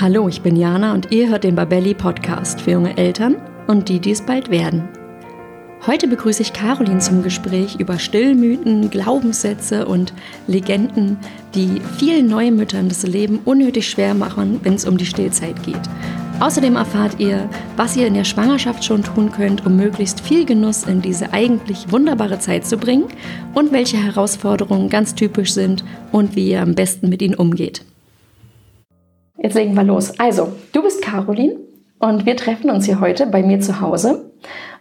Hallo, ich bin Jana und ihr hört den Babelli Podcast für junge Eltern und die, die es bald werden. Heute begrüße ich Caroline zum Gespräch über Stillmythen, Glaubenssätze und Legenden, die vielen Neumüttern das Leben unnötig schwer machen, wenn es um die Stillzeit geht. Außerdem erfahrt ihr, was ihr in der Schwangerschaft schon tun könnt, um möglichst viel Genuss in diese eigentlich wunderbare Zeit zu bringen und welche Herausforderungen ganz typisch sind und wie ihr am besten mit ihnen umgeht. Jetzt legen wir los. Also, du bist Caroline und wir treffen uns hier heute bei mir zu Hause.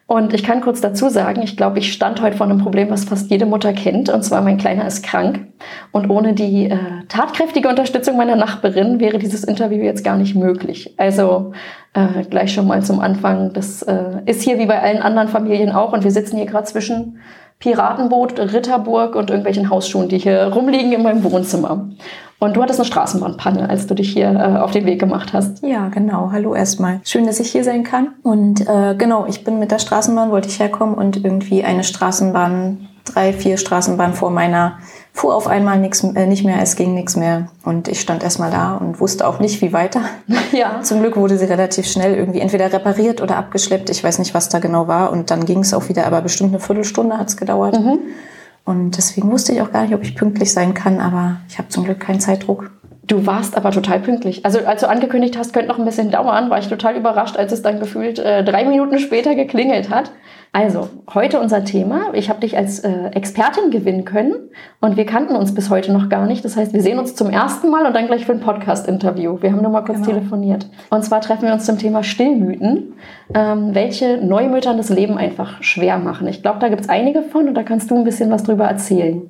Und ich kann kurz dazu sagen, ich glaube, ich stand heute vor einem Problem, was fast jede Mutter kennt. Und zwar, mein Kleiner ist krank. Und ohne die äh, tatkräftige Unterstützung meiner Nachbarin wäre dieses Interview jetzt gar nicht möglich. Also äh, gleich schon mal zum Anfang. Das äh, ist hier wie bei allen anderen Familien auch. Und wir sitzen hier gerade zwischen Piratenboot, Ritterburg und irgendwelchen Hausschuhen, die hier rumliegen in meinem Wohnzimmer. Und du hattest eine Straßenbahnpanne, als du dich hier äh, auf den Weg gemacht hast. Ja, genau. Hallo erstmal. Schön, dass ich hier sein kann. Und äh, genau, ich bin mit der Straßenbahn, wollte ich herkommen und irgendwie eine Straßenbahn, drei, vier Straßenbahnen vor meiner fuhr auf einmal nix, äh, nicht mehr, es ging nichts mehr. Und ich stand erstmal da und wusste auch nicht, wie weiter. Ja. Zum Glück wurde sie relativ schnell irgendwie entweder repariert oder abgeschleppt. Ich weiß nicht, was da genau war. Und dann ging es auch wieder, aber bestimmt eine Viertelstunde hat es gedauert. Mhm. Und deswegen wusste ich auch gar nicht, ob ich pünktlich sein kann, aber ich habe zum Glück keinen Zeitdruck. Du warst aber total pünktlich. Also als du angekündigt hast, könnte noch ein bisschen dauern, war ich total überrascht, als es dann gefühlt äh, drei Minuten später geklingelt hat. Also, heute unser Thema. Ich habe dich als äh, Expertin gewinnen können und wir kannten uns bis heute noch gar nicht. Das heißt, wir sehen uns zum ersten Mal und dann gleich für ein Podcast-Interview. Wir haben nur mal kurz genau. telefoniert. Und zwar treffen wir uns zum Thema Stillmythen, ähm, welche Neumüttern das Leben einfach schwer machen. Ich glaube, da gibt es einige von und da kannst du ein bisschen was drüber erzählen.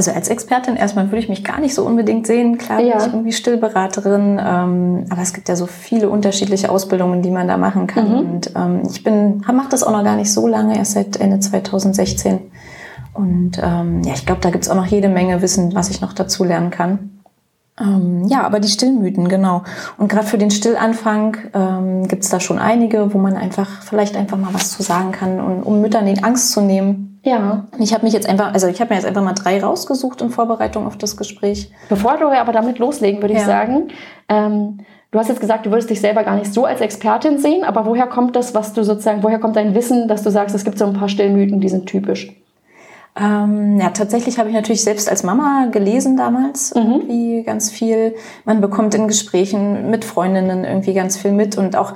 Also als Expertin erstmal würde ich mich gar nicht so unbedingt sehen. Klar ja. bin ich irgendwie Stillberaterin, ähm, aber es gibt ja so viele unterschiedliche Ausbildungen, die man da machen kann. Mhm. Und ähm, ich bin, mache das auch noch gar nicht so lange, erst seit Ende 2016. Und ähm, ja, ich glaube, da gibt es auch noch jede Menge Wissen, was ich noch dazu lernen kann. Ähm, ja, aber die Stillmythen, genau. Und gerade für den Stillanfang ähm, gibt es da schon einige, wo man einfach vielleicht einfach mal was zu sagen kann, und, um Müttern die Angst zu nehmen, ja. Ich habe mich jetzt einfach, also ich habe mir jetzt einfach mal drei rausgesucht in Vorbereitung auf das Gespräch. Bevor wir aber damit loslegen, würde ja. ich sagen, ähm, du hast jetzt gesagt, du würdest dich selber gar nicht so als Expertin sehen, aber woher kommt das, was du sozusagen, woher kommt dein Wissen, dass du sagst, es gibt so ein paar Stillmythen, die sind typisch? Ähm, ja, tatsächlich habe ich natürlich selbst als Mama gelesen damals mhm. irgendwie ganz viel. Man bekommt in Gesprächen mit Freundinnen irgendwie ganz viel mit und auch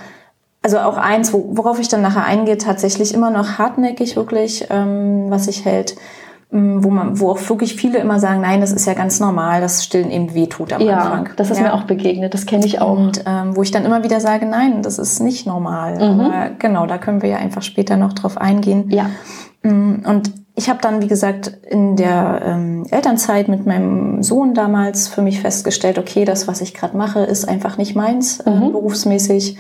also auch eins, worauf ich dann nachher eingehe, tatsächlich immer noch hartnäckig wirklich, ähm, was sich hält, ähm, wo man, wo auch wirklich viele immer sagen, nein, das ist ja ganz normal, dass Stillen eben wehtut am ja, Anfang. Das ist ja. mir auch begegnet, das kenne ich auch. Und ähm, wo ich dann immer wieder sage, nein, das ist nicht normal. Mhm. Aber genau, da können wir ja einfach später noch drauf eingehen. Ja. Mm, und ich habe dann, wie gesagt, in der ähm, Elternzeit mit meinem Sohn damals für mich festgestellt, okay, das, was ich gerade mache, ist einfach nicht meins äh, mhm. berufsmäßig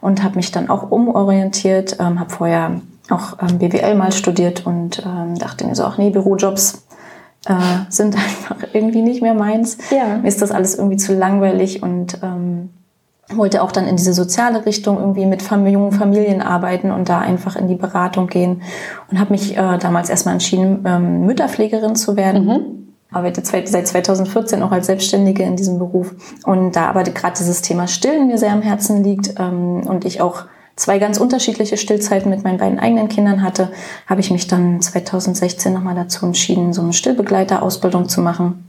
und habe mich dann auch umorientiert, ähm, habe vorher auch ähm, BWL mal studiert und ähm, dachte mir so, ach nee, Bürojobs äh, sind einfach irgendwie nicht mehr meins. Ja. Mir ist das alles irgendwie zu langweilig und ähm, wollte auch dann in diese soziale Richtung irgendwie mit jungen Familien arbeiten und da einfach in die Beratung gehen und habe mich äh, damals erstmal entschieden, ähm, Mütterpflegerin zu werden. Mhm. Arbeite seit 2014 auch als Selbstständige in diesem Beruf und da aber gerade dieses Thema Stillen mir sehr am Herzen liegt ähm, und ich auch zwei ganz unterschiedliche Stillzeiten mit meinen beiden eigenen Kindern hatte, habe ich mich dann 2016 nochmal dazu entschieden, so eine Stillbegleiterausbildung zu machen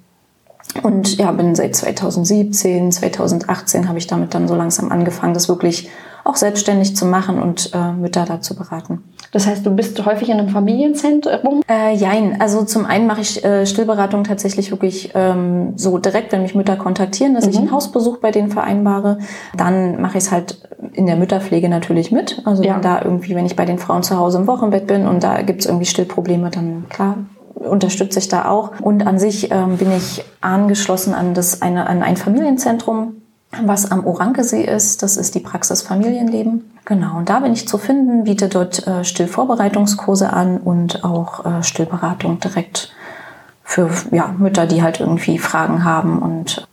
und ja, bin seit 2017, 2018 habe ich damit dann so langsam angefangen, das wirklich auch selbstständig zu machen und äh, Mütter dazu beraten. Das heißt, du bist häufig in einem Familienzentrum? Äh, jein. Also zum einen mache ich äh, Stillberatung tatsächlich wirklich ähm, so direkt, wenn mich Mütter kontaktieren, dass mhm. ich einen Hausbesuch bei denen vereinbare. Dann mache ich es halt in der Mütterpflege natürlich mit. Also ja. wenn da irgendwie, wenn ich bei den Frauen zu Hause im Wochenbett bin und da gibt es irgendwie Stillprobleme, dann klar unterstütze ich da auch. Und an sich ähm, bin ich angeschlossen an, das, eine, an ein Familienzentrum, was am Orankesee ist. Das ist die Praxis Familienleben. Genau, und da bin ich zu finden, biete dort äh, Stillvorbereitungskurse an und auch äh, Stillberatung direkt für ja, Mütter, die halt irgendwie Fragen haben und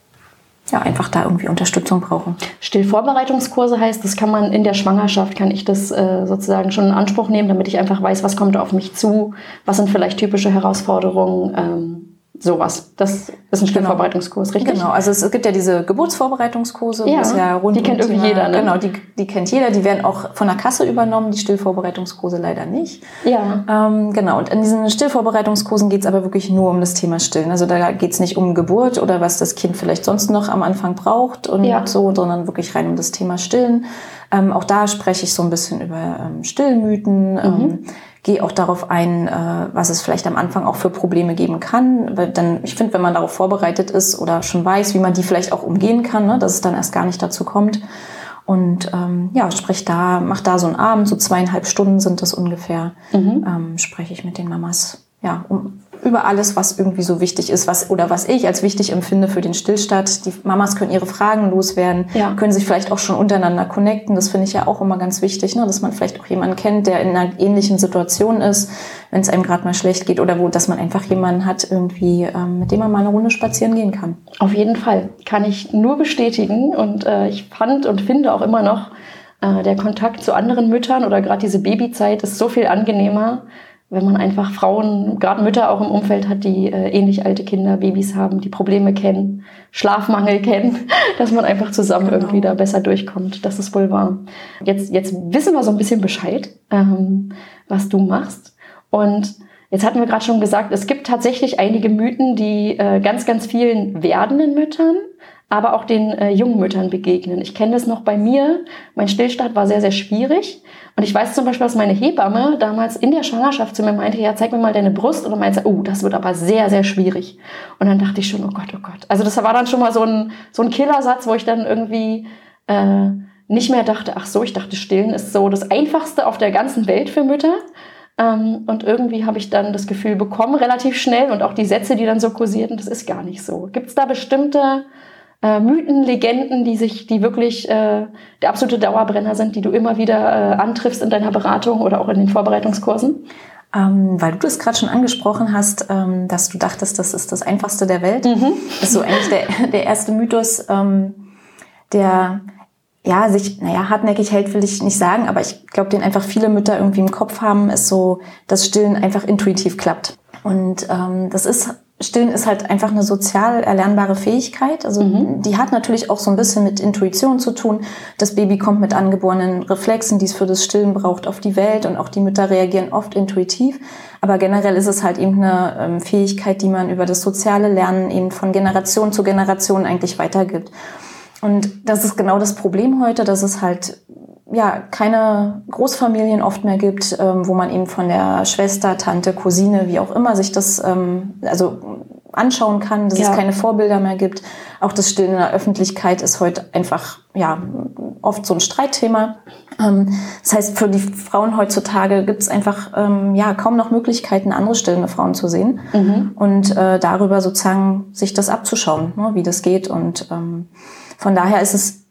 ja, einfach da irgendwie Unterstützung brauchen. Stillvorbereitungskurse heißt, das kann man in der Schwangerschaft, kann ich das äh, sozusagen schon in Anspruch nehmen, damit ich einfach weiß, was kommt auf mich zu, was sind vielleicht typische Herausforderungen. Ähm, sowas. Das ist ein Stillvorbereitungskurs, richtig? Genau, also es gibt ja diese Geburtsvorbereitungskurse, ja, ja die kennt irgendwie Thema, jeder. Ne? Genau, die, die kennt jeder. Die werden auch von der Kasse übernommen, die Stillvorbereitungskurse leider nicht. Ja. Ähm, genau, und in diesen Stillvorbereitungskursen geht es aber wirklich nur um das Thema Stillen. Also da geht es nicht um Geburt oder was das Kind vielleicht sonst noch am Anfang braucht und ja. so, sondern wirklich rein um das Thema Stillen. Ähm, auch da spreche ich so ein bisschen über ähm, Stillmythen. Mhm. Gehe auch darauf ein, äh, was es vielleicht am Anfang auch für Probleme geben kann. Weil dann, ich finde, wenn man darauf vorbereitet ist oder schon weiß, wie man die vielleicht auch umgehen kann, ne, dass es dann erst gar nicht dazu kommt. Und ähm, ja, sprich da, mach da so einen Abend, so zweieinhalb Stunden sind das ungefähr, mhm. ähm, spreche ich mit den Mamas, ja, um über alles, was irgendwie so wichtig ist, was oder was ich als wichtig empfinde für den Stillstand. Die Mamas können ihre Fragen loswerden, ja. können sich vielleicht auch schon untereinander connecten. Das finde ich ja auch immer ganz wichtig, ne? dass man vielleicht auch jemanden kennt, der in einer ähnlichen Situation ist, wenn es einem gerade mal schlecht geht oder wo, dass man einfach jemanden hat, irgendwie, ähm, mit dem man mal eine Runde spazieren gehen kann. Auf jeden Fall kann ich nur bestätigen und äh, ich fand und finde auch immer noch äh, der Kontakt zu anderen Müttern oder gerade diese Babyzeit ist so viel angenehmer wenn man einfach Frauen, gerade Mütter auch im Umfeld hat, die äh, ähnlich alte Kinder, Babys haben, die Probleme kennen, Schlafmangel kennen, dass man einfach zusammen genau. irgendwie da besser durchkommt. Das ist wohl wahr. Jetzt, jetzt wissen wir so ein bisschen Bescheid, ähm, was du machst. Und jetzt hatten wir gerade schon gesagt, es gibt tatsächlich einige Mythen, die äh, ganz, ganz vielen werdenden Müttern aber auch den äh, jungen Müttern begegnen. Ich kenne das noch bei mir. Mein Stillstand war sehr, sehr schwierig. Und ich weiß zum Beispiel, dass meine Hebamme damals in der Schwangerschaft zu mir meinte, ja, zeig mir mal deine Brust. Und dann meinte oh, das wird aber sehr, sehr schwierig. Und dann dachte ich schon, oh Gott, oh Gott. Also das war dann schon mal so ein, so ein Killersatz, wo ich dann irgendwie äh, nicht mehr dachte, ach so, ich dachte, stillen ist so das Einfachste auf der ganzen Welt für Mütter. Ähm, und irgendwie habe ich dann das Gefühl bekommen, relativ schnell, und auch die Sätze, die dann so kursierten, das ist gar nicht so. Gibt es da bestimmte äh, Mythen, Legenden, die sich, die wirklich äh, der absolute Dauerbrenner sind, die du immer wieder äh, antriffst in deiner Beratung oder auch in den Vorbereitungskursen? Ähm, weil du das gerade schon angesprochen hast, ähm, dass du dachtest, das ist das Einfachste der Welt. Mhm. Das ist so eigentlich der, der erste Mythos, ähm, der ja, sich, naja, hartnäckig hält, will ich nicht sagen, aber ich glaube, den einfach viele Mütter irgendwie im Kopf haben, ist so, dass Stillen einfach intuitiv klappt. Und ähm, das ist Stillen ist halt einfach eine sozial erlernbare Fähigkeit. Also mhm. die hat natürlich auch so ein bisschen mit Intuition zu tun. Das Baby kommt mit angeborenen Reflexen, die es für das Stillen braucht, auf die Welt und auch die Mütter reagieren oft intuitiv. Aber generell ist es halt eben eine ähm, Fähigkeit, die man über das soziale Lernen eben von Generation zu Generation eigentlich weitergibt. Und das ist genau das Problem heute, dass es halt ja keine Großfamilien oft mehr gibt, ähm, wo man eben von der Schwester, Tante, Cousine, wie auch immer sich das ähm, also anschauen kann, dass ja. es keine Vorbilder mehr gibt. Auch das Stillen in der Öffentlichkeit ist heute einfach ja oft so ein Streitthema. Ähm, das heißt, für die Frauen heutzutage gibt es einfach ähm, ja kaum noch Möglichkeiten, andere stillende Frauen zu sehen mhm. und äh, darüber sozusagen sich das abzuschauen, ne, wie das geht. Und ähm, von daher ist es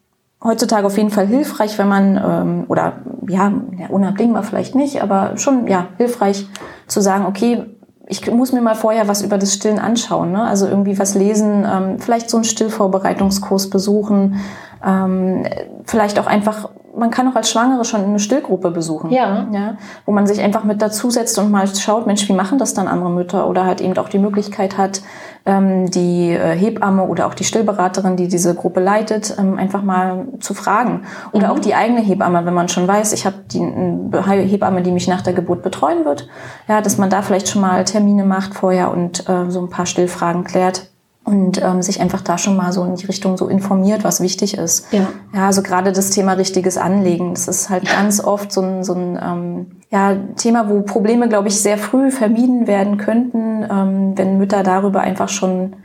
heutzutage auf jeden Fall hilfreich, wenn man, ähm, oder ja, unabdingbar vielleicht nicht, aber schon ja hilfreich zu sagen, okay, ich muss mir mal vorher was über das Stillen anschauen, ne? also irgendwie was lesen, ähm, vielleicht so einen Stillvorbereitungskurs besuchen, ähm, vielleicht auch einfach, man kann auch als Schwangere schon eine Stillgruppe besuchen, ja. ja, wo man sich einfach mit dazusetzt und mal schaut, Mensch, wie machen das dann andere Mütter oder halt eben auch die Möglichkeit hat, die äh, Hebamme oder auch die Stillberaterin, die diese Gruppe leitet, ähm, einfach mal zu fragen. Oder mhm. auch die eigene Hebamme, wenn man schon weiß, ich habe die Hebamme, die mich nach der Geburt betreuen wird. Ja, dass man da vielleicht schon mal Termine macht vorher und äh, so ein paar Stillfragen klärt und ähm, sich einfach da schon mal so in die Richtung so informiert, was wichtig ist. Ja, ja also gerade das Thema richtiges Anlegen, das ist halt ganz oft so ein, so ein ähm, ja, Thema, wo Probleme, glaube ich, sehr früh vermieden werden könnten, ähm, wenn Mütter darüber einfach schon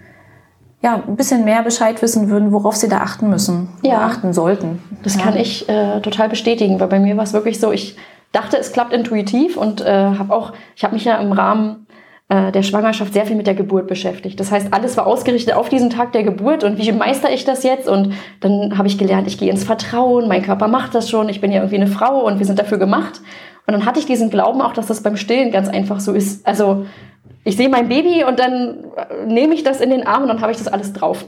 ja, ein bisschen mehr Bescheid wissen würden, worauf sie da achten müssen ja. oder achten sollten. Das ja. kann ich äh, total bestätigen, weil bei mir war es wirklich so, ich dachte, es klappt intuitiv und äh, habe auch, ich habe mich ja im Rahmen äh, der Schwangerschaft sehr viel mit der Geburt beschäftigt. Das heißt, alles war ausgerichtet auf diesen Tag der Geburt und wie meister ich das jetzt? Und dann habe ich gelernt, ich gehe ins Vertrauen, mein Körper macht das schon, ich bin ja irgendwie eine Frau und wir sind dafür gemacht. Und dann hatte ich diesen Glauben auch, dass das beim Stillen ganz einfach so ist. Also ich sehe mein Baby und dann äh, nehme ich das in den Arm und dann habe ich das alles drauf.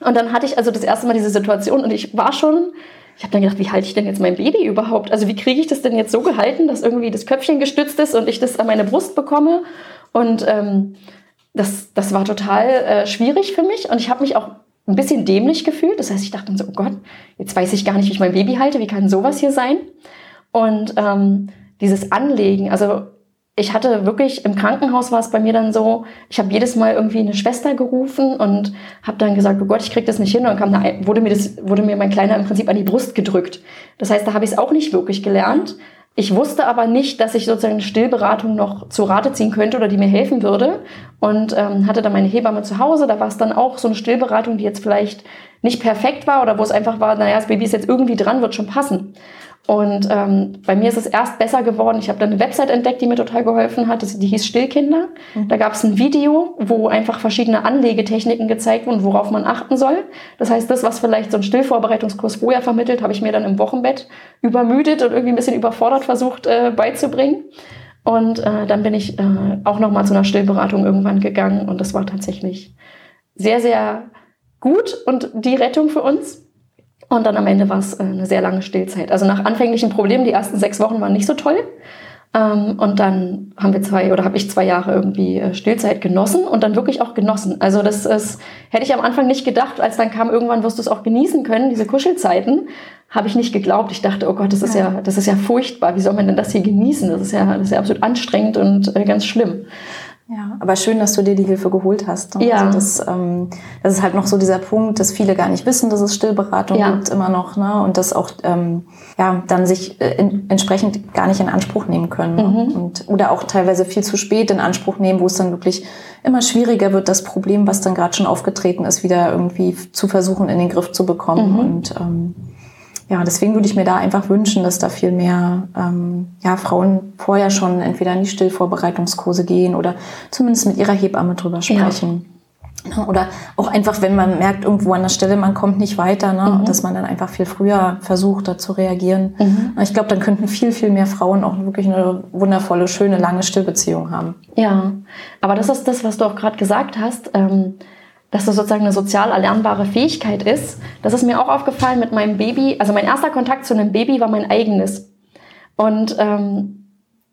Und dann hatte ich also das erste Mal diese Situation und ich war schon, ich habe dann gedacht, wie halte ich denn jetzt mein Baby überhaupt? Also wie kriege ich das denn jetzt so gehalten, dass irgendwie das Köpfchen gestützt ist und ich das an meine Brust bekomme? Und ähm, das, das war total äh, schwierig für mich und ich habe mich auch ein bisschen dämlich gefühlt. Das heißt, ich dachte so, oh Gott, jetzt weiß ich gar nicht, wie ich mein Baby halte, wie kann sowas hier sein? Und ähm, dieses Anlegen, also ich hatte wirklich im Krankenhaus war es bei mir dann so, ich habe jedes Mal irgendwie eine Schwester gerufen und habe dann gesagt, oh Gott, ich krieg das nicht hin und kam eine, wurde mir das wurde mir mein kleiner im Prinzip an die Brust gedrückt. Das heißt, da habe ich es auch nicht wirklich gelernt. Ich wusste aber nicht, dass ich sozusagen eine Stillberatung noch zu Rate ziehen könnte oder die mir helfen würde. Und ähm, hatte dann meine Hebamme zu Hause. Da war es dann auch so eine Stillberatung, die jetzt vielleicht nicht perfekt war oder wo es einfach war, naja, das Baby ist jetzt irgendwie dran, wird schon passen. Und ähm, bei mir ist es erst besser geworden. Ich habe dann eine Website entdeckt, die mir total geholfen hat. Die hieß Stillkinder. Mhm. Da gab es ein Video, wo einfach verschiedene Anlegetechniken gezeigt wurden, worauf man achten soll. Das heißt, das, was vielleicht so ein Stillvorbereitungskurs vorher vermittelt, habe ich mir dann im Wochenbett übermüdet und irgendwie ein bisschen überfordert versucht äh, beizubringen. Und äh, dann bin ich äh, auch nochmal zu einer Stillberatung irgendwann gegangen und das war tatsächlich sehr, sehr gut und die Rettung für uns. Und dann am Ende war es äh, eine sehr lange Stillzeit. Also nach anfänglichen Problemen, die ersten sechs Wochen waren nicht so toll. Ähm, und dann haben wir zwei oder habe ich zwei Jahre irgendwie äh, Stillzeit genossen und dann wirklich auch genossen. Also das ist, hätte ich am Anfang nicht gedacht, als dann kam, irgendwann wirst du es auch genießen können, diese Kuschelzeiten, habe ich nicht geglaubt. Ich dachte, oh Gott, das ist ja, das ist ja furchtbar. Wie soll man denn das hier genießen? Das ist ja, das ist ja absolut anstrengend und äh, ganz schlimm. Ja, aber schön, dass du dir die Hilfe geholt hast. Ne? Ja. Also das, ähm, das ist halt noch so dieser Punkt, dass viele gar nicht wissen, dass es Stillberatung ja. gibt immer noch, ne? Und das auch ähm, ja dann sich äh, in, entsprechend gar nicht in Anspruch nehmen können ne? mhm. und oder auch teilweise viel zu spät in Anspruch nehmen, wo es dann wirklich immer schwieriger wird, das Problem, was dann gerade schon aufgetreten ist, wieder irgendwie zu versuchen in den Griff zu bekommen mhm. und ähm, ja, deswegen würde ich mir da einfach wünschen, dass da viel mehr ähm, ja, Frauen vorher schon entweder in die Stillvorbereitungskurse gehen oder zumindest mit ihrer Hebamme drüber sprechen. Ja. Oder auch einfach, wenn man merkt, irgendwo an der Stelle, man kommt nicht weiter, ne? Mhm. dass man dann einfach viel früher versucht, da zu reagieren. Mhm. Ich glaube, dann könnten viel, viel mehr Frauen auch wirklich eine wundervolle, schöne, lange Stillbeziehung haben. Ja, aber das ist das, was du auch gerade gesagt hast. Ähm dass das sozusagen eine sozial erlernbare Fähigkeit ist. Das ist mir auch aufgefallen mit meinem Baby. Also mein erster Kontakt zu einem Baby war mein eigenes. Und ähm,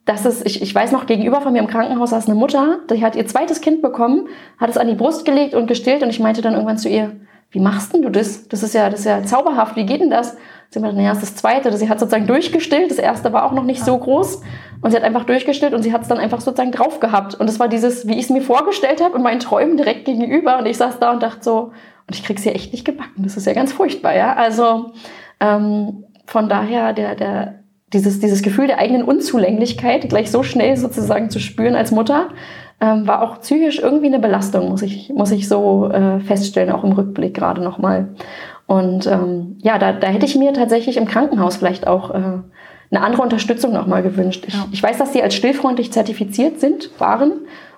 das ist, ich, ich weiß noch, gegenüber von mir im Krankenhaus saß eine Mutter, die hat ihr zweites Kind bekommen, hat es an die Brust gelegt und gestillt und ich meinte dann irgendwann zu ihr, wie machst denn du das? Das ist ja, das ist ja zauberhaft, wie geht denn das? Sie meinte, naja, ist das zweite. Sie hat sozusagen durchgestillt. Das erste war auch noch nicht so groß. Und sie hat einfach durchgestillt und sie hat es dann einfach sozusagen drauf gehabt. Und das war dieses, wie ich es mir vorgestellt habe, in meinen Träumen direkt gegenüber. Und ich saß da und dachte so, und ich krieg's hier echt nicht gebacken. Das ist ja ganz furchtbar, ja. Also ähm, von daher der, der, dieses, dieses Gefühl der eigenen Unzulänglichkeit gleich so schnell sozusagen zu spüren als Mutter, ähm, war auch psychisch irgendwie eine Belastung, muss ich, muss ich so äh, feststellen, auch im Rückblick gerade nochmal. Und ähm, ja, da, da hätte ich mir tatsächlich im Krankenhaus vielleicht auch äh, eine andere Unterstützung nochmal gewünscht. Ich, ja. ich weiß, dass die als stillfreundlich zertifiziert sind, waren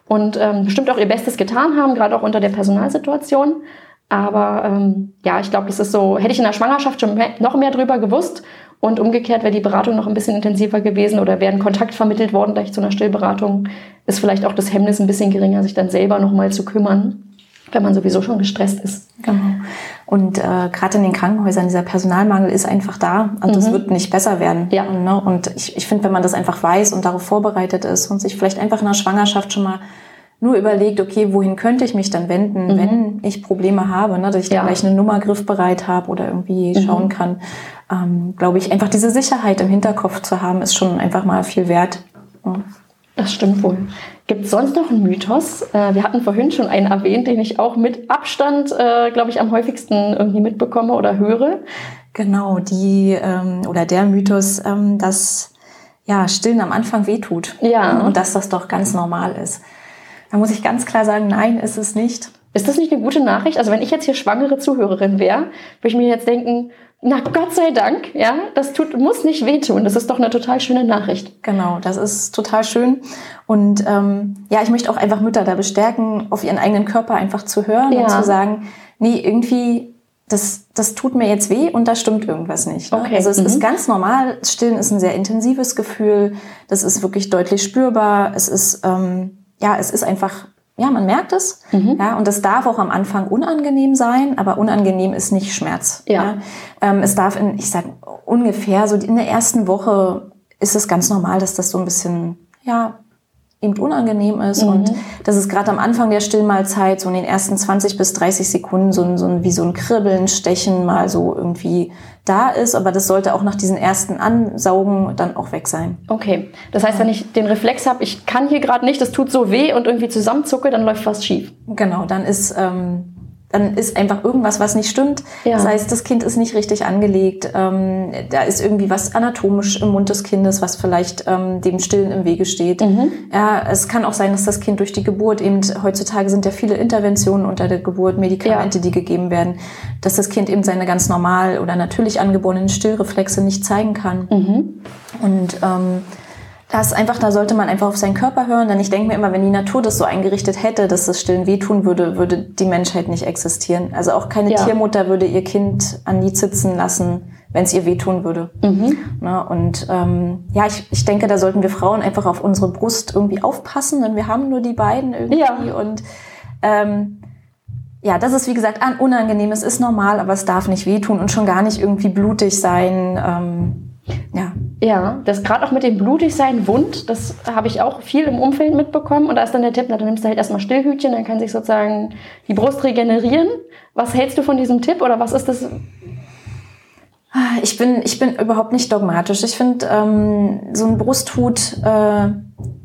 und ähm, bestimmt auch ihr Bestes getan haben, gerade auch unter der Personalsituation. Aber ähm, ja, ich glaube, das ist so, hätte ich in der Schwangerschaft schon mehr, noch mehr drüber gewusst und umgekehrt wäre die Beratung noch ein bisschen intensiver gewesen oder wäre ein Kontakt vermittelt worden gleich zu einer Stillberatung, ist vielleicht auch das Hemmnis ein bisschen geringer, sich dann selber nochmal zu kümmern wenn man sowieso schon gestresst ist. Genau. Und äh, gerade in den Krankenhäusern, dieser Personalmangel ist einfach da und es mhm. wird nicht besser werden. Ja. Und, ne? und ich, ich finde, wenn man das einfach weiß und darauf vorbereitet ist und sich vielleicht einfach in der Schwangerschaft schon mal nur überlegt, okay, wohin könnte ich mich dann wenden, mhm. wenn ich Probleme habe, ne, dass ich ja. da gleich eine Nummer griffbereit habe oder irgendwie mhm. schauen kann, ähm, glaube ich, einfach diese Sicherheit im Hinterkopf zu haben, ist schon einfach mal viel wert. Ja. Das stimmt wohl. Gibt es sonst noch einen Mythos? Äh, wir hatten vorhin schon einen erwähnt, den ich auch mit Abstand, äh, glaube ich, am häufigsten irgendwie mitbekomme oder höre. Genau, die ähm, oder der Mythos, ähm, dass ja Stillen am Anfang wehtut. Ja. Und dass das doch ganz normal ist. Da muss ich ganz klar sagen, nein, ist es nicht. Ist das nicht eine gute Nachricht? Also wenn ich jetzt hier schwangere Zuhörerin wäre, würde ich mir jetzt denken, na Gott sei Dank, ja, das tut, muss nicht wehtun. Das ist doch eine total schöne Nachricht. Genau, das ist total schön. Und ähm, ja, ich möchte auch einfach Mütter da bestärken, auf ihren eigenen Körper einfach zu hören ja. und zu sagen, nee, irgendwie, das, das tut mir jetzt weh und da stimmt irgendwas nicht. Ne? Okay. Also es mhm. ist ganz normal. Stillen ist ein sehr intensives Gefühl. Das ist wirklich deutlich spürbar. Es ist, ähm, ja, es ist einfach ja, man merkt es. Mhm. Ja, und es darf auch am Anfang unangenehm sein, aber unangenehm ist nicht Schmerz. Ja. ja. Ähm, es darf in, ich sag ungefähr so in der ersten Woche ist es ganz normal, dass das so ein bisschen, ja, eben unangenehm ist mhm. und dass es gerade am Anfang der Stillmahlzeit so in den ersten 20 bis 30 Sekunden so ein, so ein, wie so ein Kribbeln, Stechen mal so irgendwie da ist, aber das sollte auch nach diesen ersten Ansaugen dann auch weg sein. Okay, das heißt, wenn ich den Reflex habe, ich kann hier gerade nicht, das tut so weh und irgendwie zusammenzucke, dann läuft was schief. Genau, dann ist ähm, dann ist einfach irgendwas, was nicht stimmt. Ja. Das heißt, das Kind ist nicht richtig angelegt. Ähm, da ist irgendwie was anatomisch im Mund des Kindes, was vielleicht ähm, dem Stillen im Wege steht. Mhm. Ja, es kann auch sein, dass das Kind durch die Geburt eben, heutzutage sind ja viele Interventionen unter der Geburt, Medikamente, ja. die gegeben werden, dass das Kind eben seine ganz normal oder natürlich angeborenen Stillreflexe nicht zeigen kann. Mhm. Und ähm, das einfach, da sollte man einfach auf seinen Körper hören, denn ich denke mir immer, wenn die Natur das so eingerichtet hätte, dass das Stillen wehtun würde, würde die Menschheit nicht existieren. Also auch keine ja. Tiermutter würde ihr Kind an nie sitzen lassen, wenn es ihr wehtun würde. Mhm. Na, und ähm, ja, ich, ich denke, da sollten wir Frauen einfach auf unsere Brust irgendwie aufpassen, denn wir haben nur die beiden irgendwie ja. und ähm, ja, das ist wie gesagt unangenehm, es ist normal, aber es darf nicht wehtun und schon gar nicht irgendwie blutig sein. Ähm, ja. Ja, das gerade auch mit dem Blutigsein, Wund, das habe ich auch viel im Umfeld mitbekommen. Und da ist dann der Tipp, na, dann nimmst du halt erstmal Stillhütchen, dann kann sich sozusagen die Brust regenerieren. Was hältst du von diesem Tipp oder was ist das? Ich bin, ich bin überhaupt nicht dogmatisch. Ich finde, ähm, so ein Brusthut äh,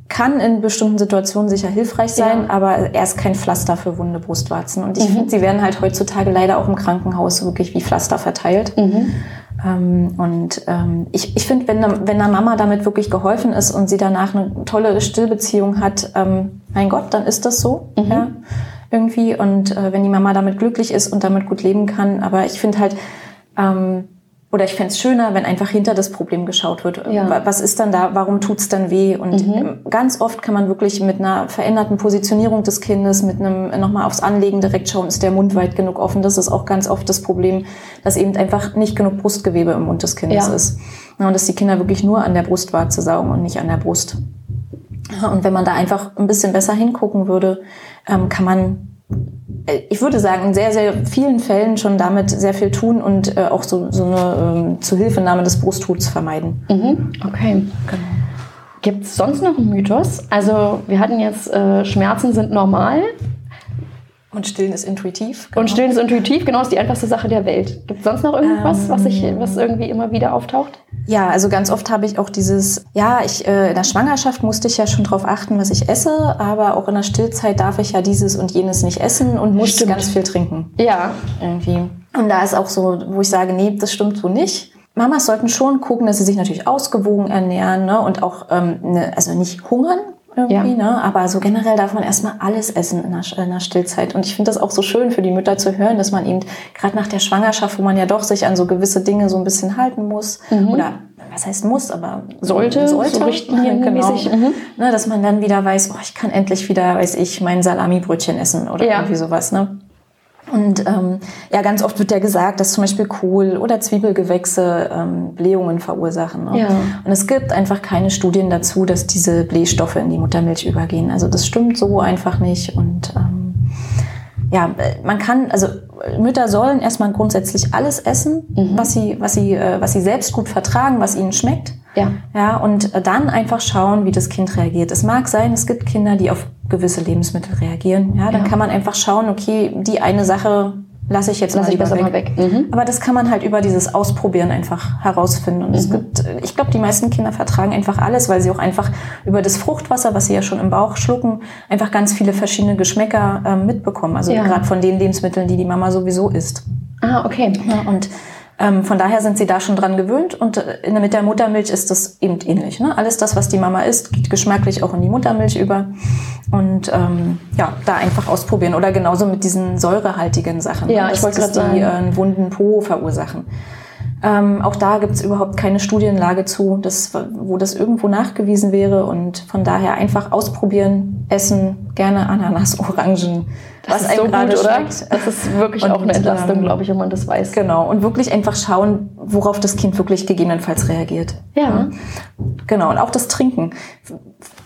kann in bestimmten Situationen sicher hilfreich sein, ja. aber er ist kein Pflaster für wunde Brustwarzen. Und ich mhm. finde, sie werden halt heutzutage leider auch im Krankenhaus wirklich wie Pflaster verteilt. Mhm. Ähm, und ähm, ich, ich finde, wenn, wenn der Mama damit wirklich geholfen ist und sie danach eine tolle Stillbeziehung hat, ähm, mein Gott, dann ist das so. Mhm. Ja, irgendwie. Und äh, wenn die Mama damit glücklich ist und damit gut leben kann. Aber ich finde halt, ähm, oder ich fände es schöner, wenn einfach hinter das Problem geschaut wird. Ja. Was ist dann da? Warum tut's dann weh? Und mhm. Ähm, ganz oft kann man wirklich mit einer veränderten Positionierung des Kindes, mit einem nochmal aufs Anlegen direkt schauen, ist der Mund weit genug offen. Das ist auch ganz oft das Problem, dass eben einfach nicht genug Brustgewebe im Mund des Kindes ja. ist. Und dass die Kinder wirklich nur an der Brustwarze saugen und nicht an der Brust. Und wenn man da einfach ein bisschen besser hingucken würde, ähm, kann man äh, ich würde sagen, in sehr, sehr vielen Fällen schon damit sehr viel tun und äh, auch so, so eine ähm, Zuhilfenahme des Brusthuts vermeiden. Mhm. Okay. Genau. Gibt es sonst noch einen Mythos? Also wir hatten jetzt, äh, Schmerzen sind normal. Und Stillen ist intuitiv. Genau. Und Stillen ist intuitiv, genau, ist die einfachste Sache der Welt. Gibt es sonst noch irgendwas, ähm, was, ich, was irgendwie immer wieder auftaucht? Ja, also ganz oft habe ich auch dieses, ja, ich äh, in der Schwangerschaft musste ich ja schon drauf achten, was ich esse, aber auch in der Stillzeit darf ich ja dieses und jenes nicht essen und muss stimmt. ganz viel trinken. Ja. Irgendwie. Und da ist auch so, wo ich sage, nee, das stimmt so nicht. Mamas sollten schon gucken, dass sie sich natürlich ausgewogen ernähren ne, und auch, ähm, ne, also nicht hungern, irgendwie, ja. ne? Aber so generell darf man erstmal alles essen in der, in der Stillzeit. Und ich finde das auch so schön für die Mütter zu hören, dass man eben gerade nach der Schwangerschaft, wo man ja doch sich an so gewisse Dinge so ein bisschen halten muss, mhm. oder was heißt muss, aber sollte, sollte, so genau. Mhm. Ne, dass man dann wieder weiß, oh, ich kann endlich wieder, weiß ich, mein Salami-Brötchen essen oder ja. irgendwie sowas. Ne? Und ähm, ja, ganz oft wird ja gesagt, dass zum Beispiel Kohl oder Zwiebelgewächse ähm, Blähungen verursachen. Ne? Ja. Und es gibt einfach keine Studien dazu, dass diese Blähstoffe in die Muttermilch übergehen. Also das stimmt so einfach nicht. Und ähm, ja, man kann, also Mütter sollen erstmal grundsätzlich alles essen, mhm. was sie, was sie, äh, was sie selbst gut vertragen, was ihnen schmeckt. Ja. Ja, und dann einfach schauen, wie das Kind reagiert. Es mag sein, es gibt Kinder, die auf gewisse Lebensmittel reagieren. Ja, dann ja. kann man einfach schauen, okay, die eine Sache lasse ich jetzt Lass mal lieber weg. Mal weg. Mhm. Aber das kann man halt über dieses Ausprobieren einfach herausfinden. Und mhm. es gibt, ich glaube, die meisten Kinder vertragen einfach alles, weil sie auch einfach über das Fruchtwasser, was sie ja schon im Bauch schlucken, einfach ganz viele verschiedene Geschmäcker äh, mitbekommen. Also ja. gerade von den Lebensmitteln, die die Mama sowieso isst. Ah, okay. Ja, und ähm, von daher sind sie da schon dran gewöhnt und äh, mit der Muttermilch ist das eben ähnlich. Ne? Alles das, was die Mama isst, geht geschmacklich auch in die Muttermilch über und ähm, ja, da einfach ausprobieren oder genauso mit diesen säurehaltigen Sachen. Ja, ne? ich wollte gerade sagen, die äh, einen wunden Po verursachen. Ähm, auch da gibt es überhaupt keine Studienlage zu, das, wo das irgendwo nachgewiesen wäre. Und von daher einfach ausprobieren, essen, gerne Ananas, Orangen, das was einem so gerade schmeckt. Das ist wirklich und, auch eine Entlastung, ähm, glaube ich, wenn man das weiß. Genau. Und wirklich einfach schauen, worauf das Kind wirklich gegebenenfalls reagiert. Ja. Genau. Und auch das Trinken.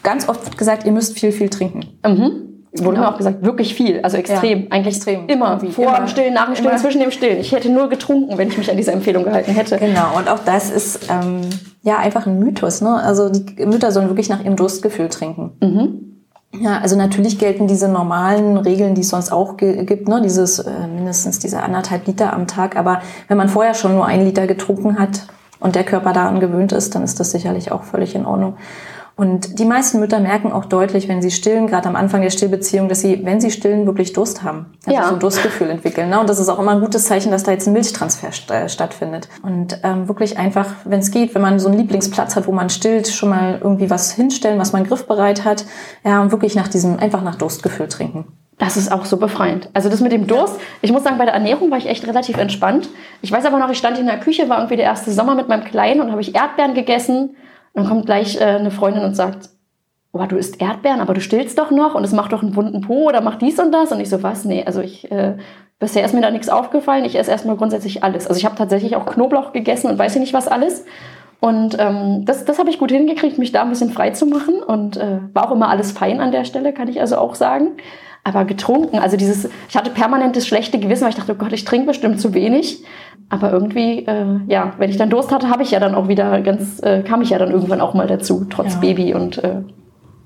Ganz oft wird gesagt, ihr müsst viel, viel trinken. Mhm. Wurde genau. mir auch gesagt, wirklich viel, also extrem, ja, eigentlich extrem. immer, Irgendwie. vor immer. dem Stillen, nach dem Stillen, zwischen dem Stillen. Ich hätte nur getrunken, wenn ich mich an diese Empfehlung gehalten hätte. Genau, und auch das ist ähm, ja einfach ein Mythos. Ne? Also die Mütter sollen wirklich nach ihrem Durstgefühl trinken. Mhm. Ja, also natürlich gelten diese normalen Regeln, die es sonst auch gibt, ne? dieses äh, mindestens diese anderthalb Liter am Tag. Aber wenn man vorher schon nur ein Liter getrunken hat und der Körper daran gewöhnt ist, dann ist das sicherlich auch völlig in Ordnung. Und die meisten Mütter merken auch deutlich, wenn sie stillen, gerade am Anfang der Stillbeziehung, dass sie, wenn sie stillen, wirklich Durst haben. Also ja. so ein Durstgefühl entwickeln. Ne? Und das ist auch immer ein gutes Zeichen, dass da jetzt ein Milchtransfer st äh, stattfindet. Und ähm, wirklich einfach, wenn es geht, wenn man so einen Lieblingsplatz hat, wo man stillt, schon mal irgendwie was hinstellen, was man griffbereit hat. Ja, und wirklich nach diesem, einfach nach Durstgefühl trinken. Das ist auch so befreiend. Also das mit dem Durst, ich muss sagen, bei der Ernährung war ich echt relativ entspannt. Ich weiß aber noch, ich stand in der Küche, war irgendwie der erste Sommer mit meinem Kleinen und habe ich Erdbeeren gegessen dann kommt gleich äh, eine Freundin und sagt, oh, du isst Erdbeeren, aber du stillst doch noch und es macht doch einen wunden Po oder macht dies und das. Und ich so, was? Nee, also ich, äh, bisher ist mir da nichts aufgefallen. Ich esse erstmal grundsätzlich alles. Also ich habe tatsächlich auch Knoblauch gegessen und weiß ich nicht was alles. Und ähm, das, das habe ich gut hingekriegt, mich da ein bisschen frei zu machen. Und äh, war auch immer alles fein an der Stelle, kann ich also auch sagen. Aber getrunken, also dieses, ich hatte permanentes schlechte Gewissen, weil ich dachte, oh Gott, ich trinke bestimmt zu wenig. Aber irgendwie, äh, ja, wenn ich dann Durst hatte, habe ich ja dann auch wieder ganz, äh, kam ich ja dann irgendwann auch mal dazu, trotz ja. Baby und äh,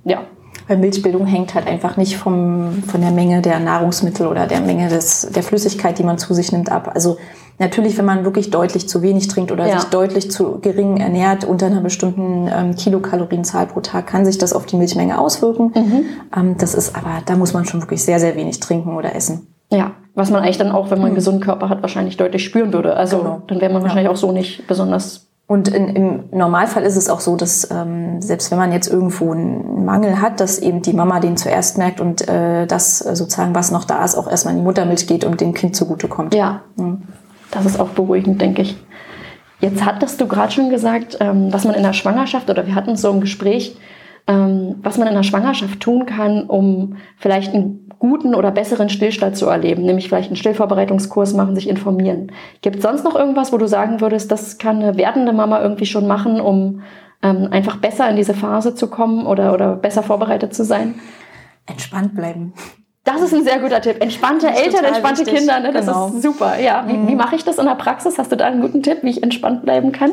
ja. Weil Milchbildung hängt halt einfach nicht vom, von der Menge der Nahrungsmittel oder der Menge des, der Flüssigkeit, die man zu sich nimmt, ab. Also natürlich, wenn man wirklich deutlich zu wenig trinkt oder ja. sich deutlich zu gering ernährt unter einer bestimmten ähm, Kilokalorienzahl pro Tag, kann sich das auf die Milchmenge auswirken. Mhm. Ähm, das ist aber, da muss man schon wirklich sehr, sehr wenig trinken oder essen. Ja, was man eigentlich dann auch, wenn man einen mhm. gesunden Körper hat, wahrscheinlich deutlich spüren würde. Also genau. dann wäre man wahrscheinlich ja. auch so nicht besonders. Und in, im Normalfall ist es auch so, dass ähm, selbst wenn man jetzt irgendwo einen Mangel hat, dass eben die Mama den zuerst merkt und äh, das sozusagen, was noch da ist, auch erstmal in die Muttermilch geht und dem Kind zugutekommt. Ja, mhm. Das ist auch beruhigend, denke ich. Jetzt hattest du gerade schon gesagt, ähm, was man in der Schwangerschaft, oder wir hatten so im Gespräch, ähm, was man in der Schwangerschaft tun kann, um vielleicht ein guten oder besseren Stillstand zu erleben, nämlich vielleicht einen Stillvorbereitungskurs machen, sich informieren. Gibt es sonst noch irgendwas, wo du sagen würdest, das kann eine werdende Mama irgendwie schon machen, um ähm, einfach besser in diese Phase zu kommen oder, oder besser vorbereitet zu sein? Entspannt bleiben. Das ist ein sehr guter Tipp. Entspannte Eltern, entspannte wichtig. Kinder, ne? das genau. ist super. Ja, wie, mhm. wie mache ich das in der Praxis? Hast du da einen guten Tipp, wie ich entspannt bleiben kann?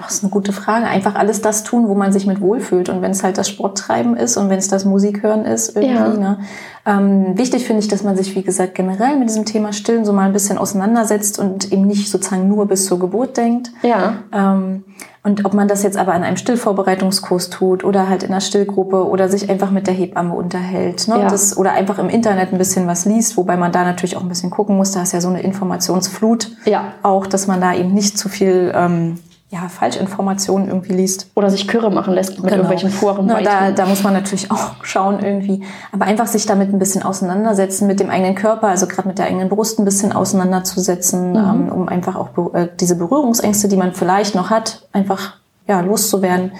Das ist eine gute Frage. Einfach alles das tun, wo man sich mit wohlfühlt. Und wenn es halt das Sporttreiben ist und wenn es das Musikhören ist, irgendwie. Ja. Ne? Ähm, wichtig finde ich, dass man sich, wie gesagt, generell mit diesem Thema Stillen so mal ein bisschen auseinandersetzt und eben nicht sozusagen nur bis zur Geburt denkt. Ja. Ähm, und ob man das jetzt aber an einem Stillvorbereitungskurs tut oder halt in einer Stillgruppe oder sich einfach mit der Hebamme unterhält. Ne? Ja. Das, oder einfach im Internet ein bisschen was liest, wobei man da natürlich auch ein bisschen gucken muss. Da ist ja so eine Informationsflut ja. auch, dass man da eben nicht zu viel ähm, ja, Falschinformationen irgendwie liest. Oder sich Kürre machen lässt mit genau. irgendwelchen Foren. Na, da, da muss man natürlich auch schauen irgendwie. Aber einfach sich damit ein bisschen auseinandersetzen, mit dem eigenen Körper, also gerade mit der eigenen Brust ein bisschen auseinanderzusetzen, mhm. ähm, um einfach auch äh, diese Berührungsängste, die man vielleicht noch hat, einfach ja, loszuwerden.